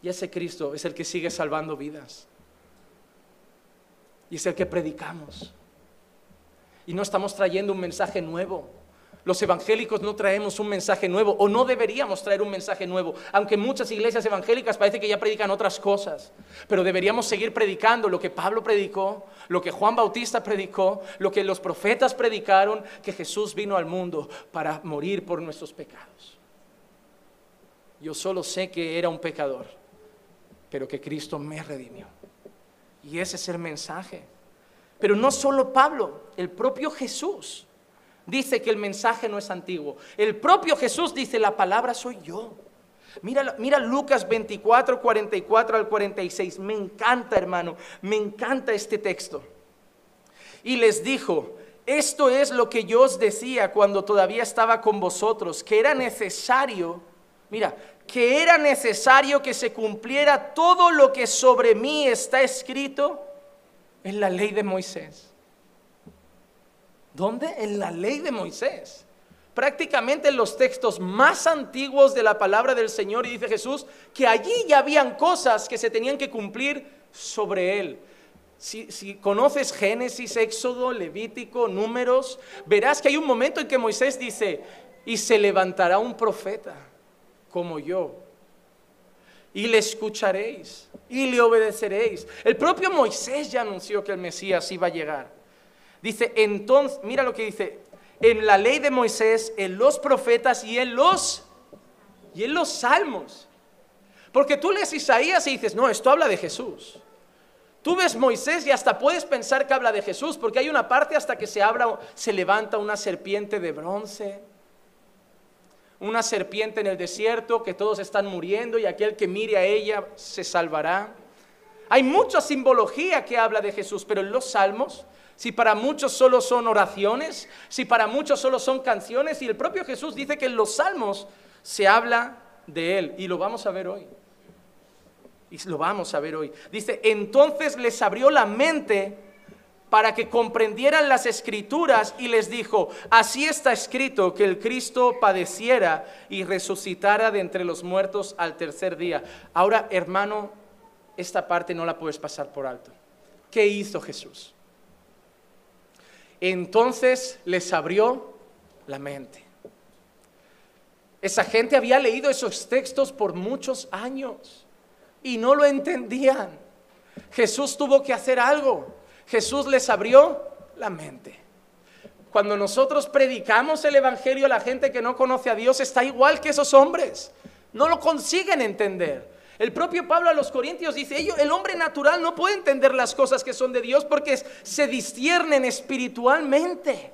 Y ese Cristo es el que sigue salvando vidas. Y es el que predicamos. Y no estamos trayendo un mensaje nuevo. Los evangélicos no traemos un mensaje nuevo o no deberíamos traer un mensaje nuevo, aunque muchas iglesias evangélicas parece que ya predican otras cosas, pero deberíamos seguir predicando lo que Pablo predicó, lo que Juan Bautista predicó, lo que los profetas predicaron, que Jesús vino al mundo para morir por nuestros pecados. Yo solo sé que era un pecador, pero que Cristo me redimió. Y ese es el mensaje. Pero no solo Pablo, el propio Jesús dice que el mensaje no es antiguo. El propio Jesús dice, la palabra soy yo. Mira, mira Lucas 24, 44 al 46. Me encanta, hermano, me encanta este texto. Y les dijo, esto es lo que yo os decía cuando todavía estaba con vosotros, que era necesario, mira, que era necesario que se cumpliera todo lo que sobre mí está escrito en la ley de Moisés. ¿Dónde? En la ley de Moisés. Prácticamente en los textos más antiguos de la palabra del Señor y dice Jesús que allí ya habían cosas que se tenían que cumplir sobre él. Si, si, conoces Génesis, Éxodo, Levítico, Números, verás que hay un momento en que Moisés dice, y se levantará un profeta como yo. Y le escucharéis y le obedeceréis. El propio Moisés ya anunció que el Mesías iba a llegar. Dice, entonces, mira lo que dice, en la ley de Moisés, en los profetas y en los y en los salmos. Porque tú lees Isaías y dices, "No, esto habla de Jesús." Tú ves Moisés y hasta puedes pensar que habla de Jesús, porque hay una parte hasta que se habla se levanta una serpiente de bronce una serpiente en el desierto, que todos están muriendo y aquel que mire a ella se salvará. Hay mucha simbología que habla de Jesús, pero en los salmos, si para muchos solo son oraciones, si para muchos solo son canciones, y el propio Jesús dice que en los salmos se habla de Él, y lo vamos a ver hoy. Y lo vamos a ver hoy. Dice, entonces les abrió la mente para que comprendieran las escrituras y les dijo, así está escrito que el Cristo padeciera y resucitara de entre los muertos al tercer día. Ahora, hermano, esta parte no la puedes pasar por alto. ¿Qué hizo Jesús? Entonces les abrió la mente. Esa gente había leído esos textos por muchos años y no lo entendían. Jesús tuvo que hacer algo. Jesús les abrió la mente. Cuando nosotros predicamos el Evangelio la gente que no conoce a Dios, está igual que esos hombres. No lo consiguen entender. El propio Pablo a los Corintios dice, el hombre natural no puede entender las cosas que son de Dios porque se disciernen espiritualmente.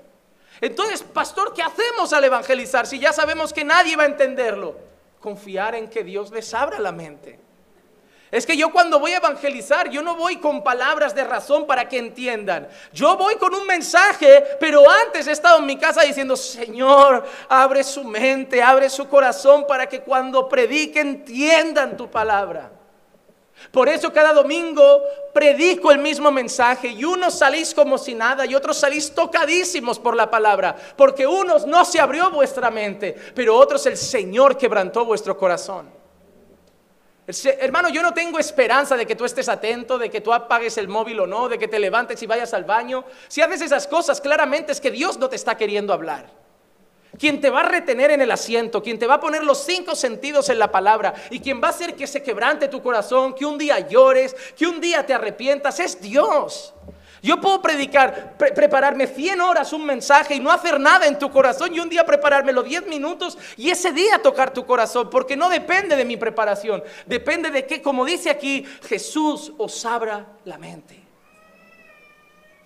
Entonces, pastor, ¿qué hacemos al evangelizar si ya sabemos que nadie va a entenderlo? Confiar en que Dios les abra la mente. Es que yo cuando voy a evangelizar, yo no voy con palabras de razón para que entiendan. Yo voy con un mensaje, pero antes he estado en mi casa diciendo, Señor, abre su mente, abre su corazón para que cuando predique entiendan tu palabra. Por eso cada domingo predico el mismo mensaje y unos salís como si nada y otros salís tocadísimos por la palabra, porque unos no se abrió vuestra mente, pero otros el Señor quebrantó vuestro corazón. Hermano, yo no tengo esperanza de que tú estés atento, de que tú apagues el móvil o no, de que te levantes y vayas al baño. Si haces esas cosas, claramente es que Dios no te está queriendo hablar. Quien te va a retener en el asiento, quien te va a poner los cinco sentidos en la palabra y quien va a hacer que se quebrante tu corazón, que un día llores, que un día te arrepientas, es Dios. Yo puedo predicar, prepararme 100 horas un mensaje y no hacer nada en tu corazón y un día preparármelo 10 minutos y ese día tocar tu corazón, porque no depende de mi preparación, depende de que, como dice aquí, Jesús os abra la mente.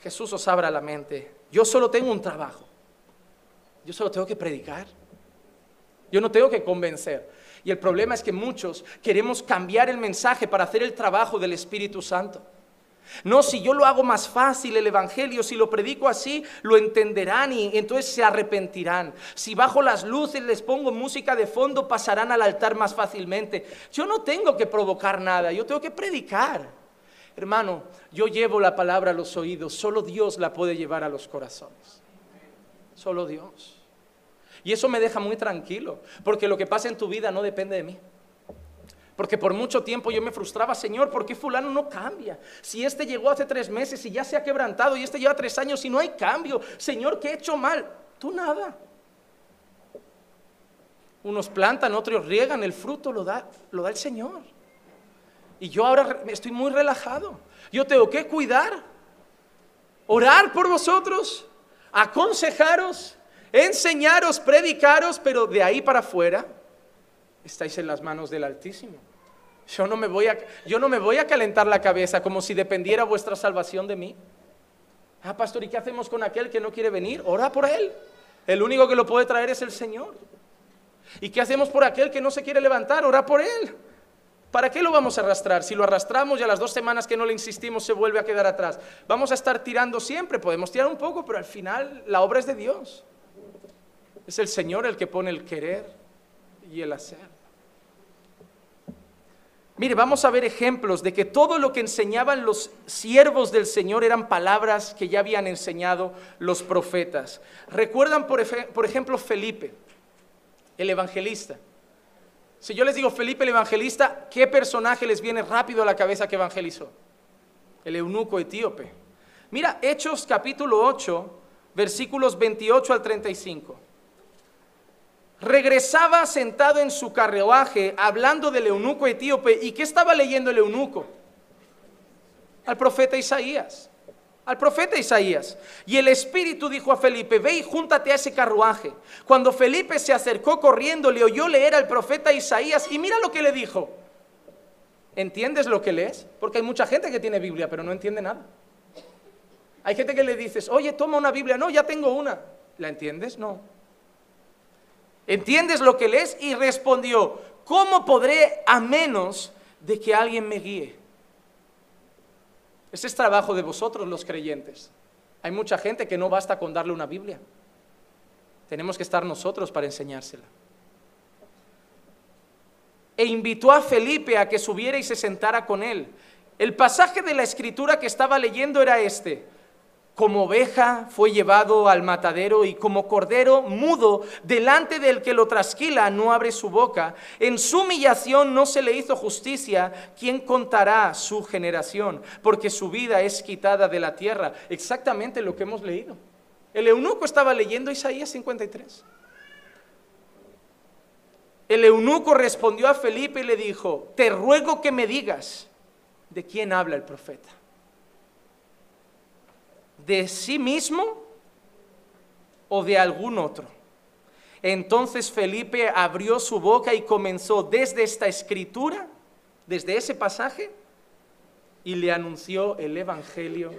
Jesús os abra la mente. Yo solo tengo un trabajo. Yo solo tengo que predicar. Yo no tengo que convencer. Y el problema es que muchos queremos cambiar el mensaje para hacer el trabajo del Espíritu Santo. No, si yo lo hago más fácil el Evangelio, si lo predico así, lo entenderán y entonces se arrepentirán. Si bajo las luces les pongo música de fondo, pasarán al altar más fácilmente. Yo no tengo que provocar nada, yo tengo que predicar. Hermano, yo llevo la palabra a los oídos, solo Dios la puede llevar a los corazones. Solo Dios. Y eso me deja muy tranquilo, porque lo que pasa en tu vida no depende de mí. Porque por mucho tiempo yo me frustraba, Señor, ¿por qué fulano no cambia? Si este llegó hace tres meses y ya se ha quebrantado y este lleva tres años y no hay cambio, Señor, ¿qué he hecho mal? Tú nada. Unos plantan, otros riegan, el fruto lo da, lo da el Señor. Y yo ahora estoy muy relajado. Yo tengo que cuidar, orar por vosotros, aconsejaros, enseñaros, predicaros, pero de ahí para afuera estáis en las manos del Altísimo. Yo no me voy a, yo no me voy a calentar la cabeza como si dependiera vuestra salvación de mí. Ah, pastor, ¿y qué hacemos con aquel que no quiere venir? Ora por él. El único que lo puede traer es el Señor. ¿Y qué hacemos por aquel que no se quiere levantar? Ora por él. ¿Para qué lo vamos a arrastrar? Si lo arrastramos y a las dos semanas que no le insistimos se vuelve a quedar atrás. Vamos a estar tirando siempre, podemos tirar un poco, pero al final la obra es de Dios. Es el Señor el que pone el querer y el hacer. Mire, vamos a ver ejemplos de que todo lo que enseñaban los siervos del Señor eran palabras que ya habían enseñado los profetas. Recuerdan, por, ejemplo, Felipe, el evangelista. Si yo les digo Felipe el evangelista, ¿qué personaje les viene rápido a la cabeza que evangelizó? El eunuco etíope. Mira, Hechos capítulo 8, versículos 28 al 35 regresaba sentado en su carruaje hablando del eunuco etíope. ¿Y qué estaba leyendo el eunuco? Al profeta Isaías. Al profeta Isaías. Y el Espíritu dijo a Felipe, ve y júntate a ese carruaje. Cuando Felipe se acercó corriendo, le oyó leer al profeta Isaías y mira lo que le dijo. ¿Entiendes lo que lees? Porque hay mucha gente que tiene Biblia, pero no entiende nada. Hay gente que le dices, oye, toma una Biblia. No, ya tengo una. ¿La entiendes? No. ¿Entiendes lo que lees? Y respondió, ¿cómo podré a menos de que alguien me guíe? Ese es trabajo de vosotros los creyentes. Hay mucha gente que no basta con darle una Biblia. Tenemos que estar nosotros para enseñársela. E invitó a Felipe a que subiera y se sentara con él. El pasaje de la escritura que estaba leyendo era este como oveja fue llevado al matadero y como cordero mudo delante del que lo trasquila no abre su boca. En su humillación no se le hizo justicia. ¿Quién contará su generación? Porque su vida es quitada de la tierra. Exactamente lo que hemos leído. El eunuco estaba leyendo Isaías 53. El eunuco respondió a Felipe y le dijo, te ruego que me digas de quién habla el profeta de sí mismo o de algún otro. Entonces Felipe abrió su boca y comenzó desde esta escritura, desde ese pasaje, y le anunció el Evangelio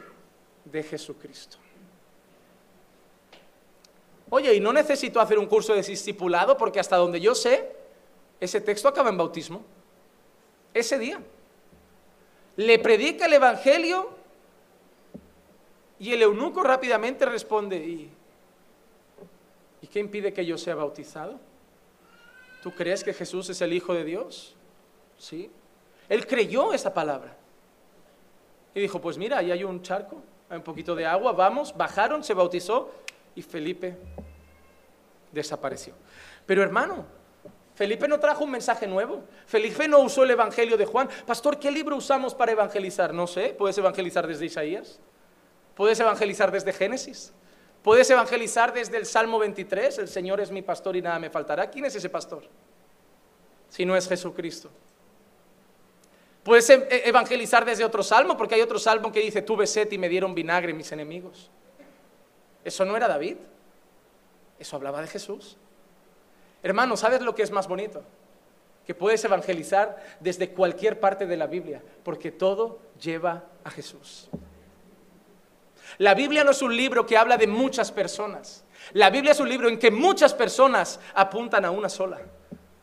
de Jesucristo. Oye, y no necesito hacer un curso de discipulado porque hasta donde yo sé, ese texto acaba en bautismo. Ese día. le predica el Evangelio y el eunuco rápidamente responde, ¿y, ¿y qué impide que yo sea bautizado? ¿Tú crees que Jesús es el Hijo de Dios? Sí. Él creyó esa palabra. Y dijo, pues mira, ahí hay un charco, hay un poquito de agua, vamos, bajaron, se bautizó y Felipe desapareció. Pero hermano, Felipe no trajo un mensaje nuevo. Felipe no usó el Evangelio de Juan. Pastor, ¿qué libro usamos para evangelizar? No sé, puedes evangelizar desde Isaías, puedes evangelizar desde Génesis, puedes evangelizar desde el Salmo 23, el Señor es mi pastor y nada me faltará. ¿Quién es ese pastor? Si no es Jesucristo. Puedes e-, e-, evangelizar desde otro salmo, porque hay otro salmo que dice, tuve sed y me dieron vinagre mis enemigos. Eso no era David, eso hablaba de Jesús. Hermano, ¿sabes lo que es más bonito? Que puedes evangelizar desde cualquier parte de la Biblia, porque todo lleva a Jesús. La Biblia no es un libro que habla de muchas personas. La Biblia es un libro en que muchas personas apuntan a una sola,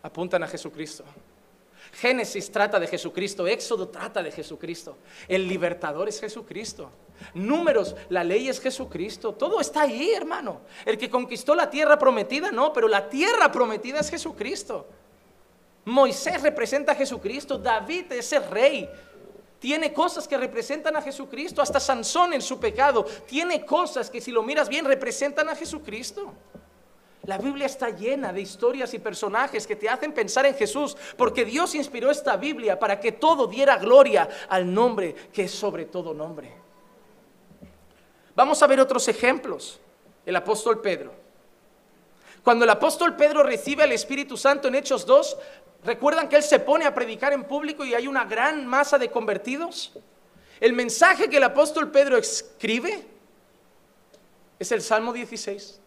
apuntan a Jesucristo. Génesis trata de Jesucristo, Éxodo trata de Jesucristo, el libertador es Jesucristo. Números, la ley es Jesucristo, todo está ahí, hermano. El que conquistó la tierra prometida, no, pero la tierra prometida es Jesucristo. Moisés representa a Jesucristo, David es el rey. Tiene cosas que representan a Jesucristo, hasta Sansón en su pecado tiene cosas que si lo miras bien representan a Jesucristo. La Biblia está llena de historias y personajes que te hacen pensar en Jesús, porque Dios inspiró esta Biblia para que todo diera gloria al nombre que es sobre todo nombre. Vamos a ver otros ejemplos. El apóstol Pedro. Cuando el apóstol Pedro recibe al Espíritu Santo en Hechos 2, ¿recuerdan que él se pone a predicar en público y hay una gran masa de convertidos? El mensaje que el apóstol Pedro escribe es el Salmo 16.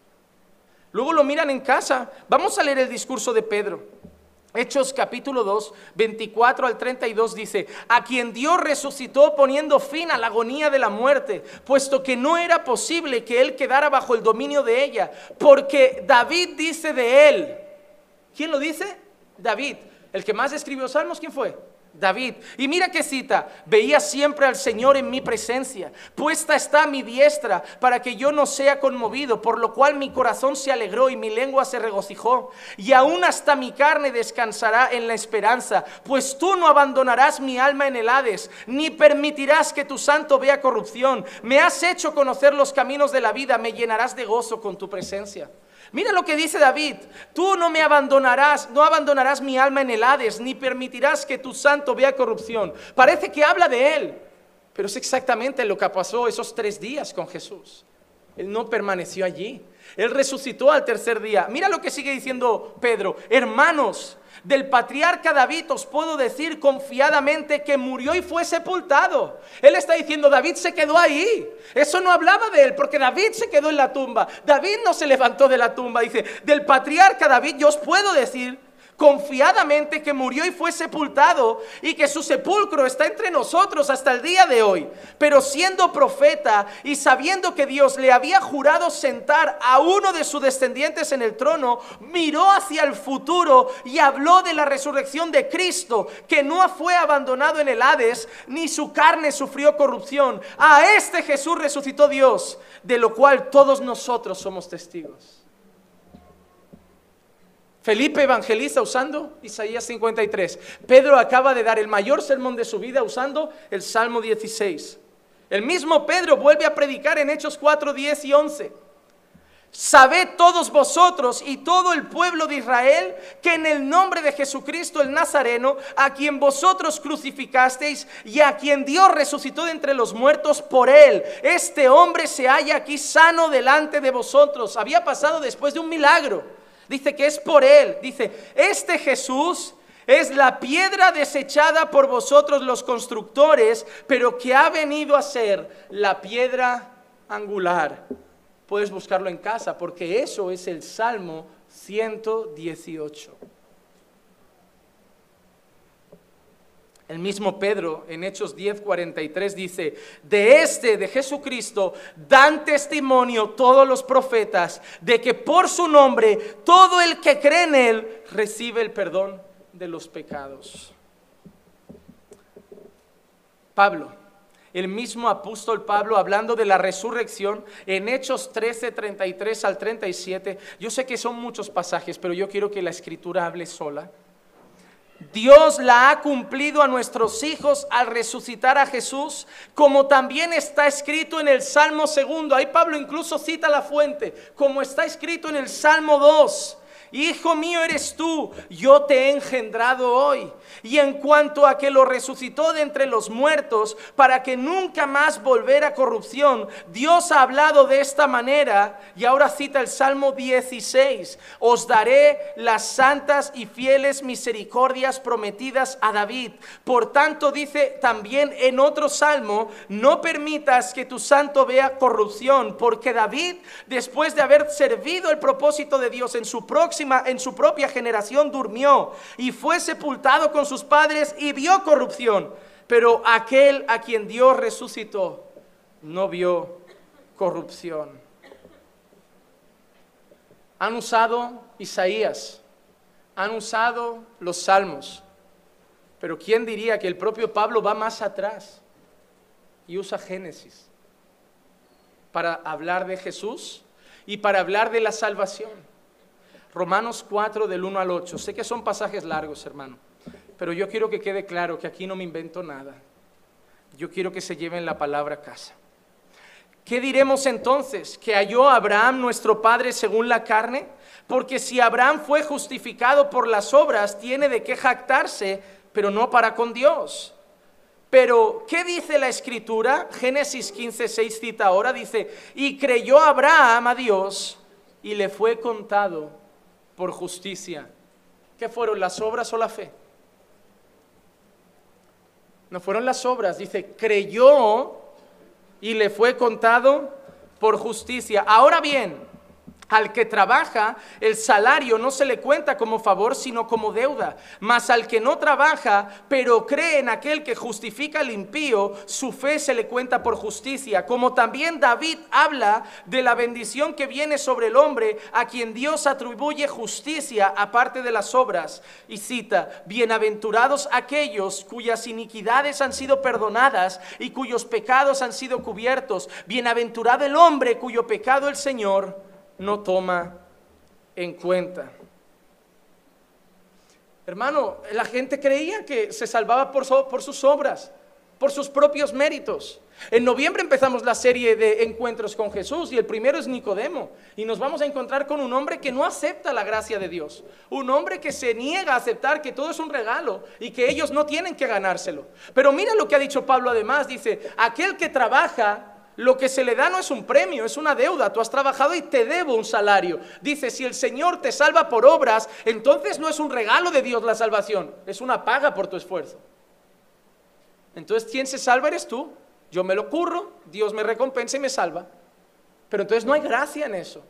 Luego lo miran en casa. Vamos a leer el discurso de Pedro. Hechos capítulo 2, 24 al 32 dice, a quien Dios resucitó poniendo fin a la agonía de la muerte, puesto que no era posible que él quedara bajo el dominio de ella, porque David dice de él, ¿quién lo dice? David, el que más escribió salmos, ¿quién fue? David. Y mira qué cita, veía siempre al Señor en mi presencia, puesta está mi diestra para que yo no sea conmovido, por lo cual mi corazón se alegró y mi lengua se regocijó, y aún hasta mi carne descansará en la esperanza, pues tú no abandonarás mi alma en el Hades, ni permitirás que tu santo vea corrupción. Me has hecho conocer los caminos de la vida, me llenarás de gozo con tu presencia. Mira lo que dice David, tú no me abandonarás, no abandonarás mi alma en el Hades, ni permitirás que tu santo vea corrupción. Parece que habla de él, pero es exactamente lo que pasó esos tres días con Jesús. Él no permaneció allí, él resucitó al tercer día. Mira lo que sigue diciendo Pedro, hermanos, del patriarca David os puedo decir confiadamente que murió y fue sepultado. Él está diciendo, David se quedó ahí. Eso no hablaba de él, porque David se quedó en la tumba. David no se levantó de la tumba. Dice, del patriarca David yo os puedo decir confiadamente que murió y fue sepultado y que su sepulcro está entre nosotros hasta el día de hoy. Pero siendo profeta y sabiendo que Dios le había jurado sentar a uno de sus descendientes en el trono, miró hacia el futuro y habló de la resurrección de Cristo, que no fue abandonado en el Hades, ni su carne sufrió corrupción. A este Jesús resucitó Dios, de lo cual todos nosotros somos testigos. Felipe evangeliza usando Isaías 53. Pedro acaba de dar el mayor sermón de su vida usando el Salmo 16. El mismo Pedro vuelve a predicar en Hechos 4, 10 y 11. Sabed todos vosotros y todo el pueblo de Israel que en el nombre de Jesucristo el Nazareno, a quien vosotros crucificasteis y a quien Dios resucitó de entre los muertos por él, este hombre se halla aquí sano delante de vosotros. Había pasado después de un milagro. Dice que es por Él. Dice, este Jesús es la piedra desechada por vosotros los constructores, pero que ha venido a ser la piedra angular. Puedes buscarlo en casa porque eso es el Salmo 118. El mismo Pedro en Hechos 10:43 dice, de este, de Jesucristo, dan testimonio todos los profetas de que por su nombre todo el que cree en él recibe el perdón de los pecados. Pablo, el mismo apóstol Pablo hablando de la resurrección en Hechos 13, 33 al 37. Yo sé que son muchos pasajes, pero yo quiero que la escritura hable sola. Dios la ha cumplido a nuestros hijos al resucitar a Jesús, como también está escrito en el Salmo segundo. Ahí Pablo incluso cita la fuente, como está escrito en el Salmo 2. Hijo mío eres tú, yo te he engendrado hoy. Y en cuanto a que lo resucitó de entre los muertos, para que nunca más volviera a corrupción, Dios ha hablado de esta manera, y ahora cita el Salmo 16, os daré las santas y fieles misericordias prometidas a David. Por tanto, dice también en otro Salmo, no permitas que tu santo vea corrupción, porque David, después de haber servido el propósito de Dios en su próximo en su propia generación durmió y fue sepultado con sus padres y vio corrupción. Pero aquel a quien Dios resucitó no vio corrupción. Han usado Isaías, han usado los salmos, pero ¿quién diría que el propio Pablo va más atrás y usa Génesis para hablar de Jesús y para hablar de la salvación? Romanos 4 del 1 al 8. Sé que son pasajes largos, hermano, pero yo quiero que quede claro que aquí no me invento nada. Yo quiero que se lleven la palabra a casa. ¿Qué diremos entonces? ¿Que halló Abraham nuestro padre según la carne? Porque si Abraham fue justificado por las obras, tiene de qué jactarse, pero no para con Dios. Pero, ¿qué dice la escritura? Génesis 15, 6 cita ahora, dice, y creyó Abraham a Dios y le fue contado por justicia. ¿Qué fueron las obras o la fe? No fueron las obras, dice, creyó y le fue contado por justicia. Ahora bien, al que trabaja, el salario no se le cuenta como favor, sino como deuda. Mas al que no trabaja, pero cree en aquel que justifica al impío, su fe se le cuenta por justicia. Como también David habla de la bendición que viene sobre el hombre, a quien Dios atribuye justicia aparte de las obras. Y cita, bienaventurados aquellos cuyas iniquidades han sido perdonadas y cuyos pecados han sido cubiertos. Bienaventurado el hombre cuyo pecado el Señor no toma en cuenta. Hermano, la gente creía que se salvaba por, por, sus obras, por sus propios méritos. En noviembre empezamos la serie de encuentros con Jesús y el primero es Nicodemo. Y nos vamos a encontrar con un hombre que no acepta la gracia de Dios. Un hombre que se niega a aceptar que todo es un regalo y que ellos no tienen que ganárselo. Pero mira lo que ha dicho Pablo además. Dice, aquel que trabaja lo que se le da no es un premio, es una deuda. Tú has trabajado y te debo un salario. Dice, si el Señor te salva por obras, entonces no es un regalo de Dios la salvación, es una paga por tu esfuerzo. Entonces, ¿quién se salva eres tú? Yo me lo curro, Dios me recompensa y me salva. Pero entonces no hay gracia en eso.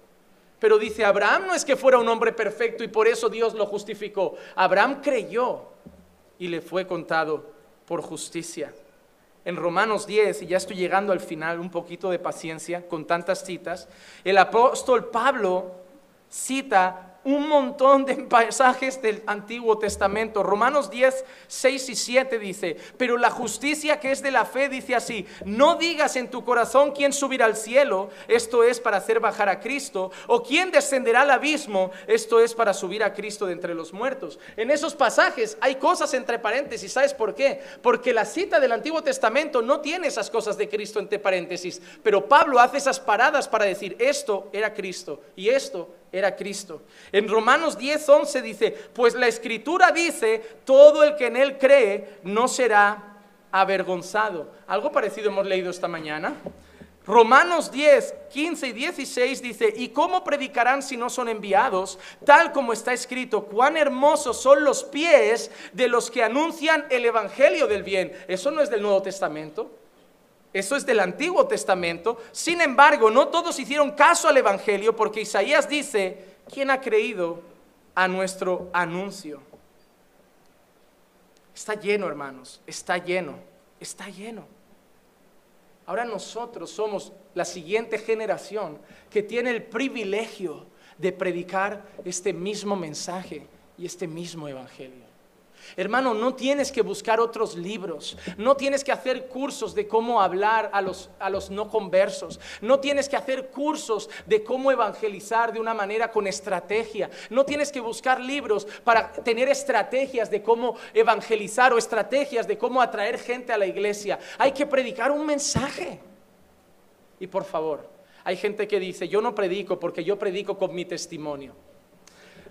Pero dice, Abraham no es que fuera un hombre perfecto y por eso Dios lo justificó. Abraham creyó y le fue contado por justicia en Romanos 10, y ya estoy llegando al final, un poquito de paciencia con tantas citas, el apóstol Pablo cita un montón de pasajes del Antiguo Testamento. Romanos 10, 6 y 7 dice, pero la justicia que es de la fe dice así, no digas en tu corazón quién subirá al cielo, esto es para hacer bajar a Cristo, o quién descenderá al abismo, esto es para subir a Cristo de entre los muertos. En esos pasajes hay cosas entre paréntesis, ¿sabes por qué? Porque la cita del Antiguo Testamento no tiene esas cosas de Cristo entre paréntesis, pero Pablo hace esas paradas para decir, esto era Cristo y esto era Cristo. En Romanos 10, 11 dice, pues la escritura dice, todo el que en él cree no será avergonzado. Algo parecido hemos leído esta mañana. Romanos 10, 15 y 16 dice, ¿y cómo predicarán si no son enviados? Tal como está escrito, cuán hermosos son los pies de los que anuncian el Evangelio del bien. Eso no es del Nuevo Testamento. Eso es del Antiguo Testamento. Sin embargo, no todos hicieron caso al Evangelio porque Isaías dice, ¿quién ha creído a nuestro anuncio? Está lleno, hermanos, está lleno, está lleno. Ahora nosotros somos la siguiente generación que tiene el privilegio de predicar este mismo mensaje y este mismo Evangelio. Hermano, no tienes que buscar otros libros, no tienes que hacer cursos de cómo hablar a los, a los no conversos, no tienes que hacer cursos de cómo evangelizar de una manera con estrategia, no tienes que buscar libros para tener estrategias de cómo evangelizar o estrategias de cómo atraer gente a la iglesia. Hay que predicar un mensaje. Y por favor, hay gente que dice, yo no predico porque yo predico con mi testimonio.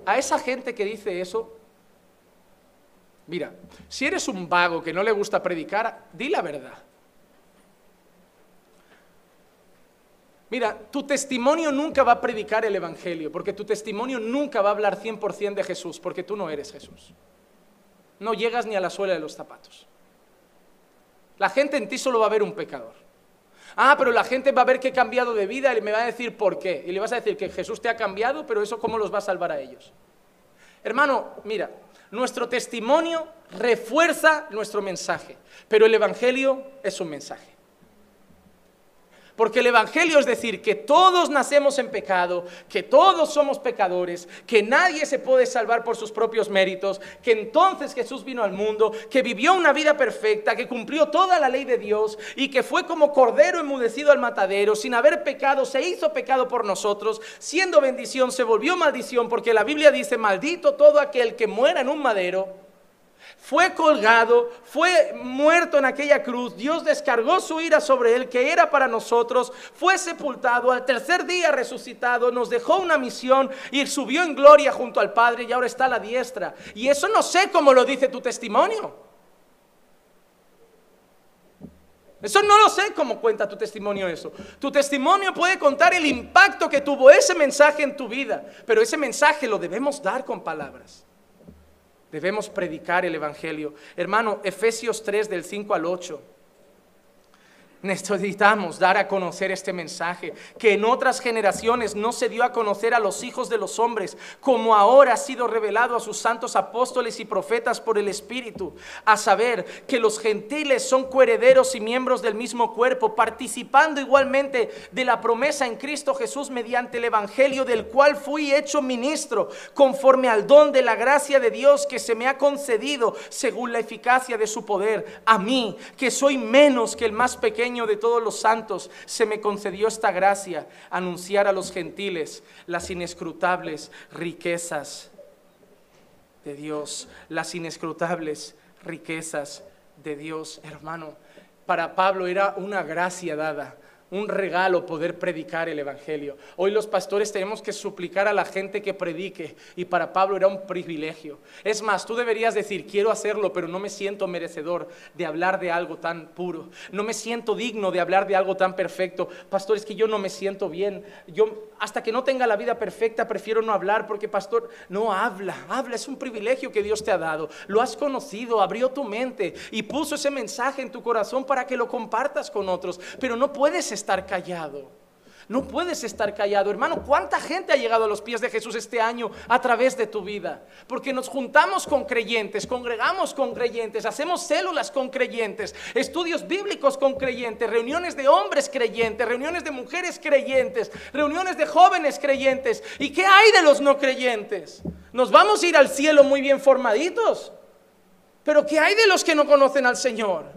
A esa gente que dice eso, Mira, si eres un vago que no le gusta predicar, di la verdad. Mira, tu testimonio nunca va a predicar el Evangelio, porque tu testimonio nunca va a hablar 100% de Jesús, porque tú no eres Jesús. No llegas ni a la suela de los zapatos. La gente en ti solo va a ver un pecador. Ah, pero la gente va a ver que he cambiado de vida y me va a decir por qué. Y le vas a decir que Jesús te ha cambiado, pero eso cómo los va a salvar a ellos. Hermano, mira, nuestro testimonio refuerza nuestro mensaje, pero el Evangelio es un mensaje. Porque el Evangelio es decir que todos nacemos en pecado, que todos somos pecadores, que nadie se puede salvar por sus propios méritos, que entonces Jesús vino al mundo, que vivió una vida perfecta, que cumplió toda la ley de Dios y que fue como cordero enmudecido al matadero, sin haber pecado, se hizo pecado por nosotros, siendo bendición, se volvió maldición, porque la Biblia dice, maldito todo aquel que muera en un madero fue colgado, fue muerto en aquella cruz, Dios descargó su ira sobre él, que era para nosotros, fue sepultado, al tercer día resucitado, nos dejó una misión y subió en gloria junto al Padre y ahora está a la diestra. Y eso no sé cómo lo dice tu testimonio. Eso no lo sé cómo cuenta tu testimonio eso. Tu testimonio puede contar el impacto que tuvo ese mensaje en tu vida, pero ese mensaje lo debemos dar con palabras. Debemos predicar el Evangelio. Hermano, Efesios 3 del 5 al 8. Necesitamos dar a conocer este mensaje que en otras generaciones no se dio a conocer a los hijos de los hombres, como ahora ha sido revelado a sus santos apóstoles y profetas por el Espíritu, a saber que los gentiles son coherederos y miembros del mismo cuerpo, participando igualmente de la promesa en Cristo Jesús mediante el Evangelio del cual fui hecho ministro, conforme al don de la gracia de Dios que se me ha concedido según la eficacia de su poder, a mí, que soy menos que el más pequeño de todos los santos, se me concedió esta gracia, anunciar a los gentiles las inescrutables riquezas de Dios, las inescrutables riquezas de Dios, hermano. Para Pablo era una gracia dada un regalo poder predicar el Evangelio. Hoy los pastores tenemos que suplicar a la gente que predique y para Pablo era un privilegio. Es más, tú deberías decir, quiero hacerlo, pero no me siento merecedor de hablar de algo tan puro. No me siento digno de hablar de algo tan perfecto. Pastor, es que yo no me siento bien. Yo hasta que no tenga la vida perfecta prefiero no hablar porque pastor, no habla, habla, es un privilegio que Dios te ha dado. Lo has conocido, abrió tu mente y puso ese mensaje en tu corazón para que lo compartas con otros, pero no puedes estar callado. No puedes estar callado, hermano. ¿Cuánta gente ha llegado a los pies de Jesús este año a través de tu vida? Porque nos juntamos con creyentes, congregamos con creyentes, hacemos células con creyentes, estudios bíblicos con creyentes, reuniones de hombres creyentes, reuniones de mujeres creyentes, reuniones de jóvenes creyentes. ¿Y qué hay de los no creyentes? Nos vamos a ir al cielo muy bien formaditos. Pero ¿qué hay de los que no conocen al Señor?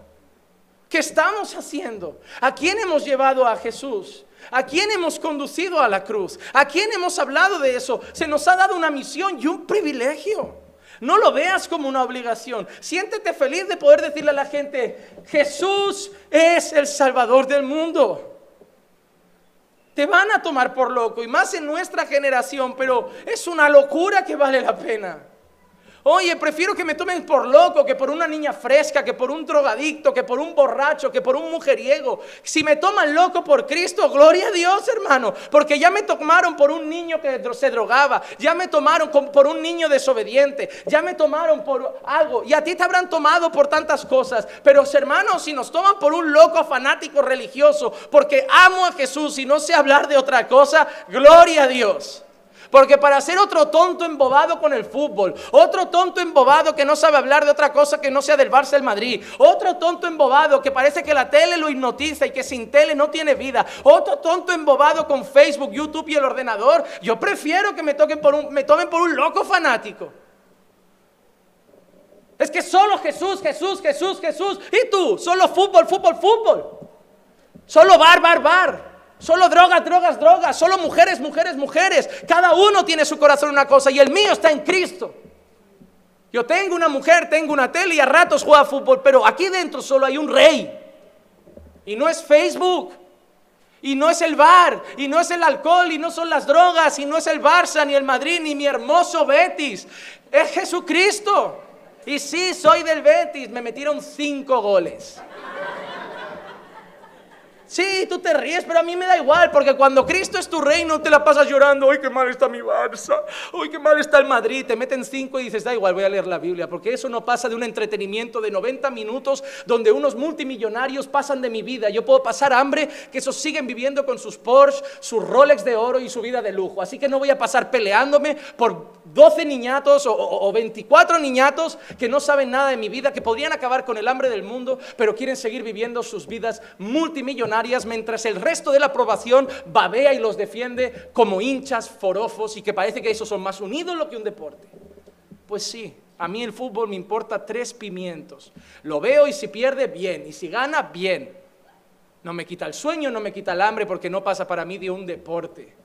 ¿Qué estamos haciendo? ¿A quién hemos llevado a Jesús? ¿A quién hemos conducido a la cruz? ¿A quién hemos hablado de eso? Se nos ha dado una misión y un privilegio. No lo veas como una obligación. Siéntete feliz de poder decirle a la gente, Jesús es el Salvador del mundo. Te van a tomar por loco y más en nuestra generación, pero es una locura que vale la pena. Oye, prefiero que me tomen por loco que por una niña fresca, que por un drogadicto, que por un borracho, que por un mujeriego. Si me toman loco por Cristo, gloria a Dios, hermano. Porque ya me tomaron por un niño que se drogaba, ya me tomaron por un niño desobediente, ya me tomaron por algo. Y a ti te habrán tomado por tantas cosas. Pero hermanos, si nos toman por un loco fanático religioso, porque amo a Jesús y no sé hablar de otra cosa, gloria a Dios. Porque para ser otro tonto embobado con el fútbol, otro tonto embobado que no sabe hablar de otra cosa que no sea del Barça del Madrid, otro tonto embobado que parece que la tele lo hipnotiza y que sin tele no tiene vida, otro tonto embobado con Facebook, YouTube y el ordenador, yo prefiero que me, toquen por un, me tomen por un loco fanático. Es que solo Jesús, Jesús, Jesús, Jesús. ¿Y tú? Solo fútbol, fútbol, fútbol. Solo bar, bar, bar. Solo drogas, drogas, drogas. Solo mujeres, mujeres, mujeres. Cada uno tiene su corazón una cosa y el mío está en Cristo. Yo tengo una mujer, tengo una tele y a ratos juega fútbol, pero aquí dentro solo hay un rey. Y no es Facebook. Y no es el bar, y no es el alcohol, y no son las drogas, y no es el Barça, ni el Madrid, ni mi hermoso Betis. Es Jesucristo. Y sí, soy del Betis, me metieron cinco goles. Sí, tú te ríes, pero a mí me da igual, porque cuando Cristo es tu rey no te la pasas llorando, ¡ay, qué mal está mi Barça! ¡ay, qué mal está el Madrid! Te meten cinco y dices, da igual, voy a leer la Biblia, porque eso no pasa de un entretenimiento de 90 minutos donde unos multimillonarios pasan de mi vida. Yo puedo pasar hambre, que esos siguen viviendo con sus Porsche, sus Rolex de oro y su vida de lujo. Así que no voy a pasar peleándome por 12 niñatos o, o 24 niñatos que no saben nada de mi vida, que podrían acabar con el hambre del mundo, pero quieren seguir viviendo sus vidas multimillonarias mientras el resto de la aprobación babea y los defiende como hinchas forofos y que parece que esos son más un ídolo que un deporte. Pues sí, a mí el fútbol me importa tres pimientos. Lo veo y si pierde, bien. Y si gana, bien. No me quita el sueño, no me quita el hambre porque no pasa para mí de un deporte.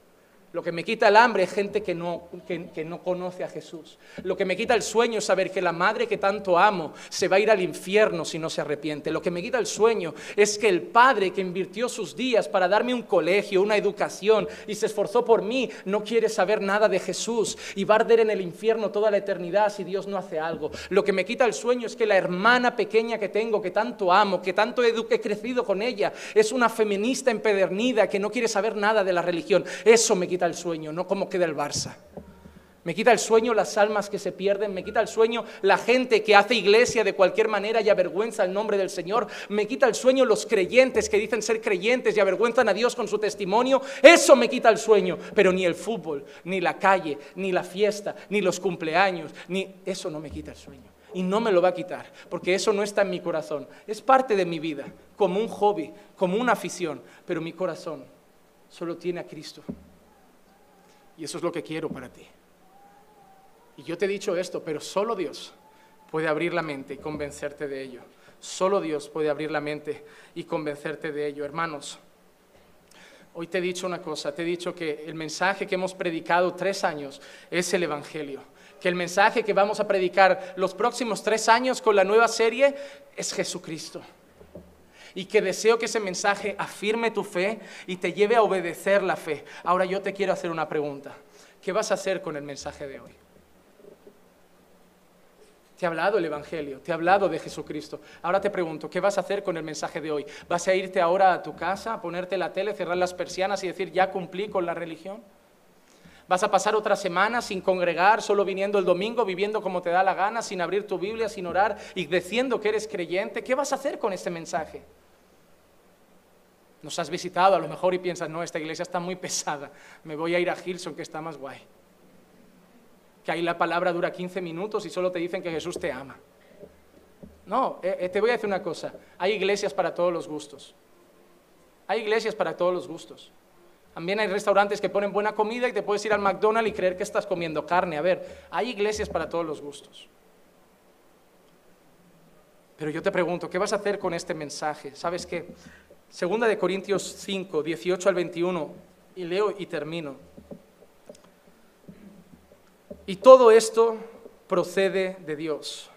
Lo que me quita el hambre es gente que no, que, no conoce a Jesús. Lo que me quita el sueño es saber que la madre que tanto amo se va a ir al infierno si no se arrepiente. Lo que me quita el sueño es que el padre que invirtió sus días para darme un colegio, una educación y se esforzó por mí, no quiere saber nada de Jesús y va a arder en el infierno toda la eternidad si Dios no hace algo. Lo que me quita el sueño es que la hermana pequeña que tengo, que tanto amo, que tanto he, he crecido con ella, es una feminista empedernida que no quiere saber nada de la religión. Eso me quita el sueño, no como queda el Barça. Me quita el sueño las almas que se pierden, me quita el sueño la gente que hace iglesia de cualquier manera y avergüenza el nombre del Señor, me quita el sueño los creyentes que dicen ser creyentes y avergüenzan a Dios con su testimonio, eso me quita el sueño, pero ni el fútbol, ni la calle, ni la fiesta, ni los cumpleaños, ni eso no me quita el sueño. Y no me lo va a quitar, porque eso no está en mi corazón. Es parte de mi vida, como un hobby, como una afición, pero mi corazón solo tiene a Cristo. Y eso es lo que quiero para ti. Y yo te he dicho esto, pero solo Dios puede abrir la mente y convencerte de ello. Solo Dios puede abrir la mente y convencerte de ello. Hermanos, hoy te he dicho una cosa, te he dicho que el mensaje que hemos predicado tres años es el Evangelio. Que el mensaje que vamos a predicar los próximos tres años con la nueva serie es Jesucristo y que deseo que ese mensaje afirme tu fe y te lleve a obedecer la fe. Ahora yo te quiero hacer una pregunta. ¿Qué vas a hacer con el mensaje de hoy? Te ha hablado el Evangelio, te ha hablado de Jesucristo. Ahora te pregunto, ¿qué vas a hacer con el mensaje de hoy? ¿Vas a irte ahora a tu casa, a ponerte la tele, cerrar las persianas y decir, ya cumplí con la religión? ¿Vas a pasar otra semana sin congregar, solo viniendo el domingo, viviendo como te da la gana, sin abrir tu Biblia, sin orar y diciendo que eres creyente? ¿Qué vas a hacer con este mensaje? Nos has visitado a lo mejor y piensas, no, esta iglesia está muy pesada, me voy a ir a Gilson que está más guay. Que ahí la palabra dura 15 minutos y solo te dicen que Jesús te ama. No, eh, eh, te voy a decir una cosa, hay iglesias para todos los gustos. Hay iglesias para todos los gustos. También hay restaurantes que ponen buena comida y te puedes ir al McDonald's y creer que estás comiendo carne. A ver, hay iglesias para todos los gustos. Pero yo te pregunto, ¿qué vas a hacer con este mensaje? ¿Sabes qué? Segunda de Corintios 5, 18 al 21, y leo y termino. Y todo esto procede de Dios,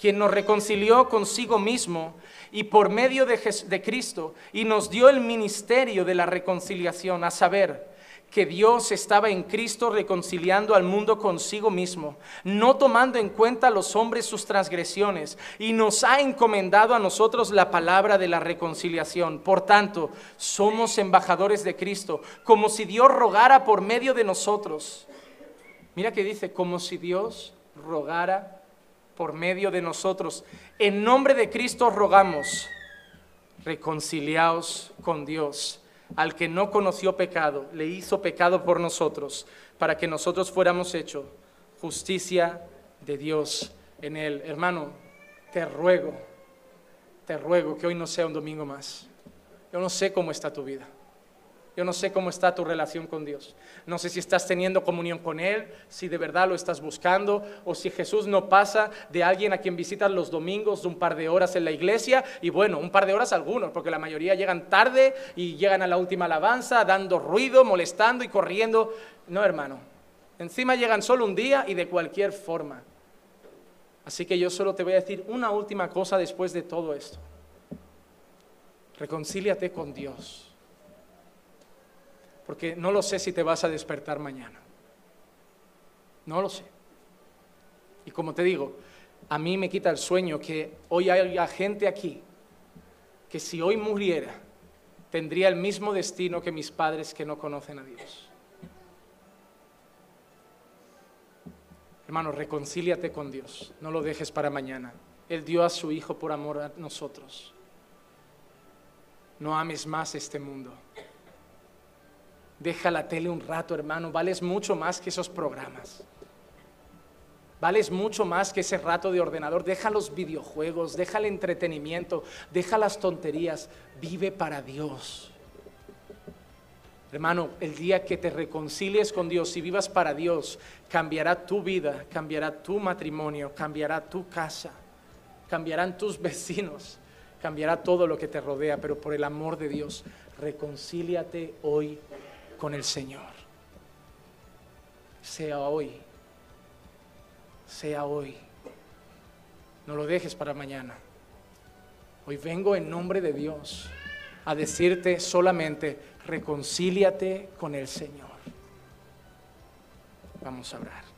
quien nos reconcilió consigo mismo y por medio de, de Cristo y nos dio el ministerio de la reconciliación, a saber, que Dios estaba en Cristo reconciliando al mundo consigo mismo, no tomando en cuenta a los hombres sus transgresiones, y nos ha encomendado a nosotros la palabra de la reconciliación. Por tanto, somos embajadores de Cristo, como si Dios rogara por medio de nosotros. Mira que dice, como si Dios rogara por medio de nosotros. En nombre de Cristo rogamos, reconciliaos con Dios al que no conoció pecado, le hizo pecado por nosotros, para que nosotros fuéramos hechos justicia de Dios en él. Hermano, te ruego, te ruego que hoy no sea un domingo más. Yo no sé cómo está tu vida. Yo no sé cómo está tu relación con Dios. No sé si estás teniendo comunión con Él, si de verdad lo estás buscando, o si Jesús no pasa de alguien a quien visitas los domingos de un par de horas en la iglesia, y bueno, un par de horas algunos, porque la mayoría llegan tarde y llegan a la última alabanza, dando ruido, molestando y corriendo. No, hermano. Encima llegan solo un día y de cualquier forma. Así que yo solo te voy a decir una última cosa después de todo esto. Reconcíliate con Dios porque no lo sé si te vas a despertar mañana. No lo sé. Y como te digo, a mí me quita el sueño que hoy haya gente aquí que si hoy muriera tendría el mismo destino que mis padres que no conocen a Dios. Hermano, reconcíliate con Dios, no lo dejes para mañana. Él dio a su Hijo por amor a nosotros. No ames más este mundo. Deja la tele un rato, hermano. Vales mucho más que esos programas. Vales mucho más que ese rato de ordenador. Deja los videojuegos, deja el entretenimiento, deja las tonterías. Vive para Dios. Hermano, el día que te reconcilies con Dios y vivas para Dios, cambiará tu vida, cambiará tu matrimonio, cambiará tu casa, cambiarán tus vecinos, cambiará todo lo que te rodea, pero por el amor de Dios, reconcíliate hoy con el Señor. Sea hoy, sea hoy. No lo dejes para mañana. Hoy vengo en nombre de Dios a decirte solamente, reconcíliate con el Señor. Vamos a hablar.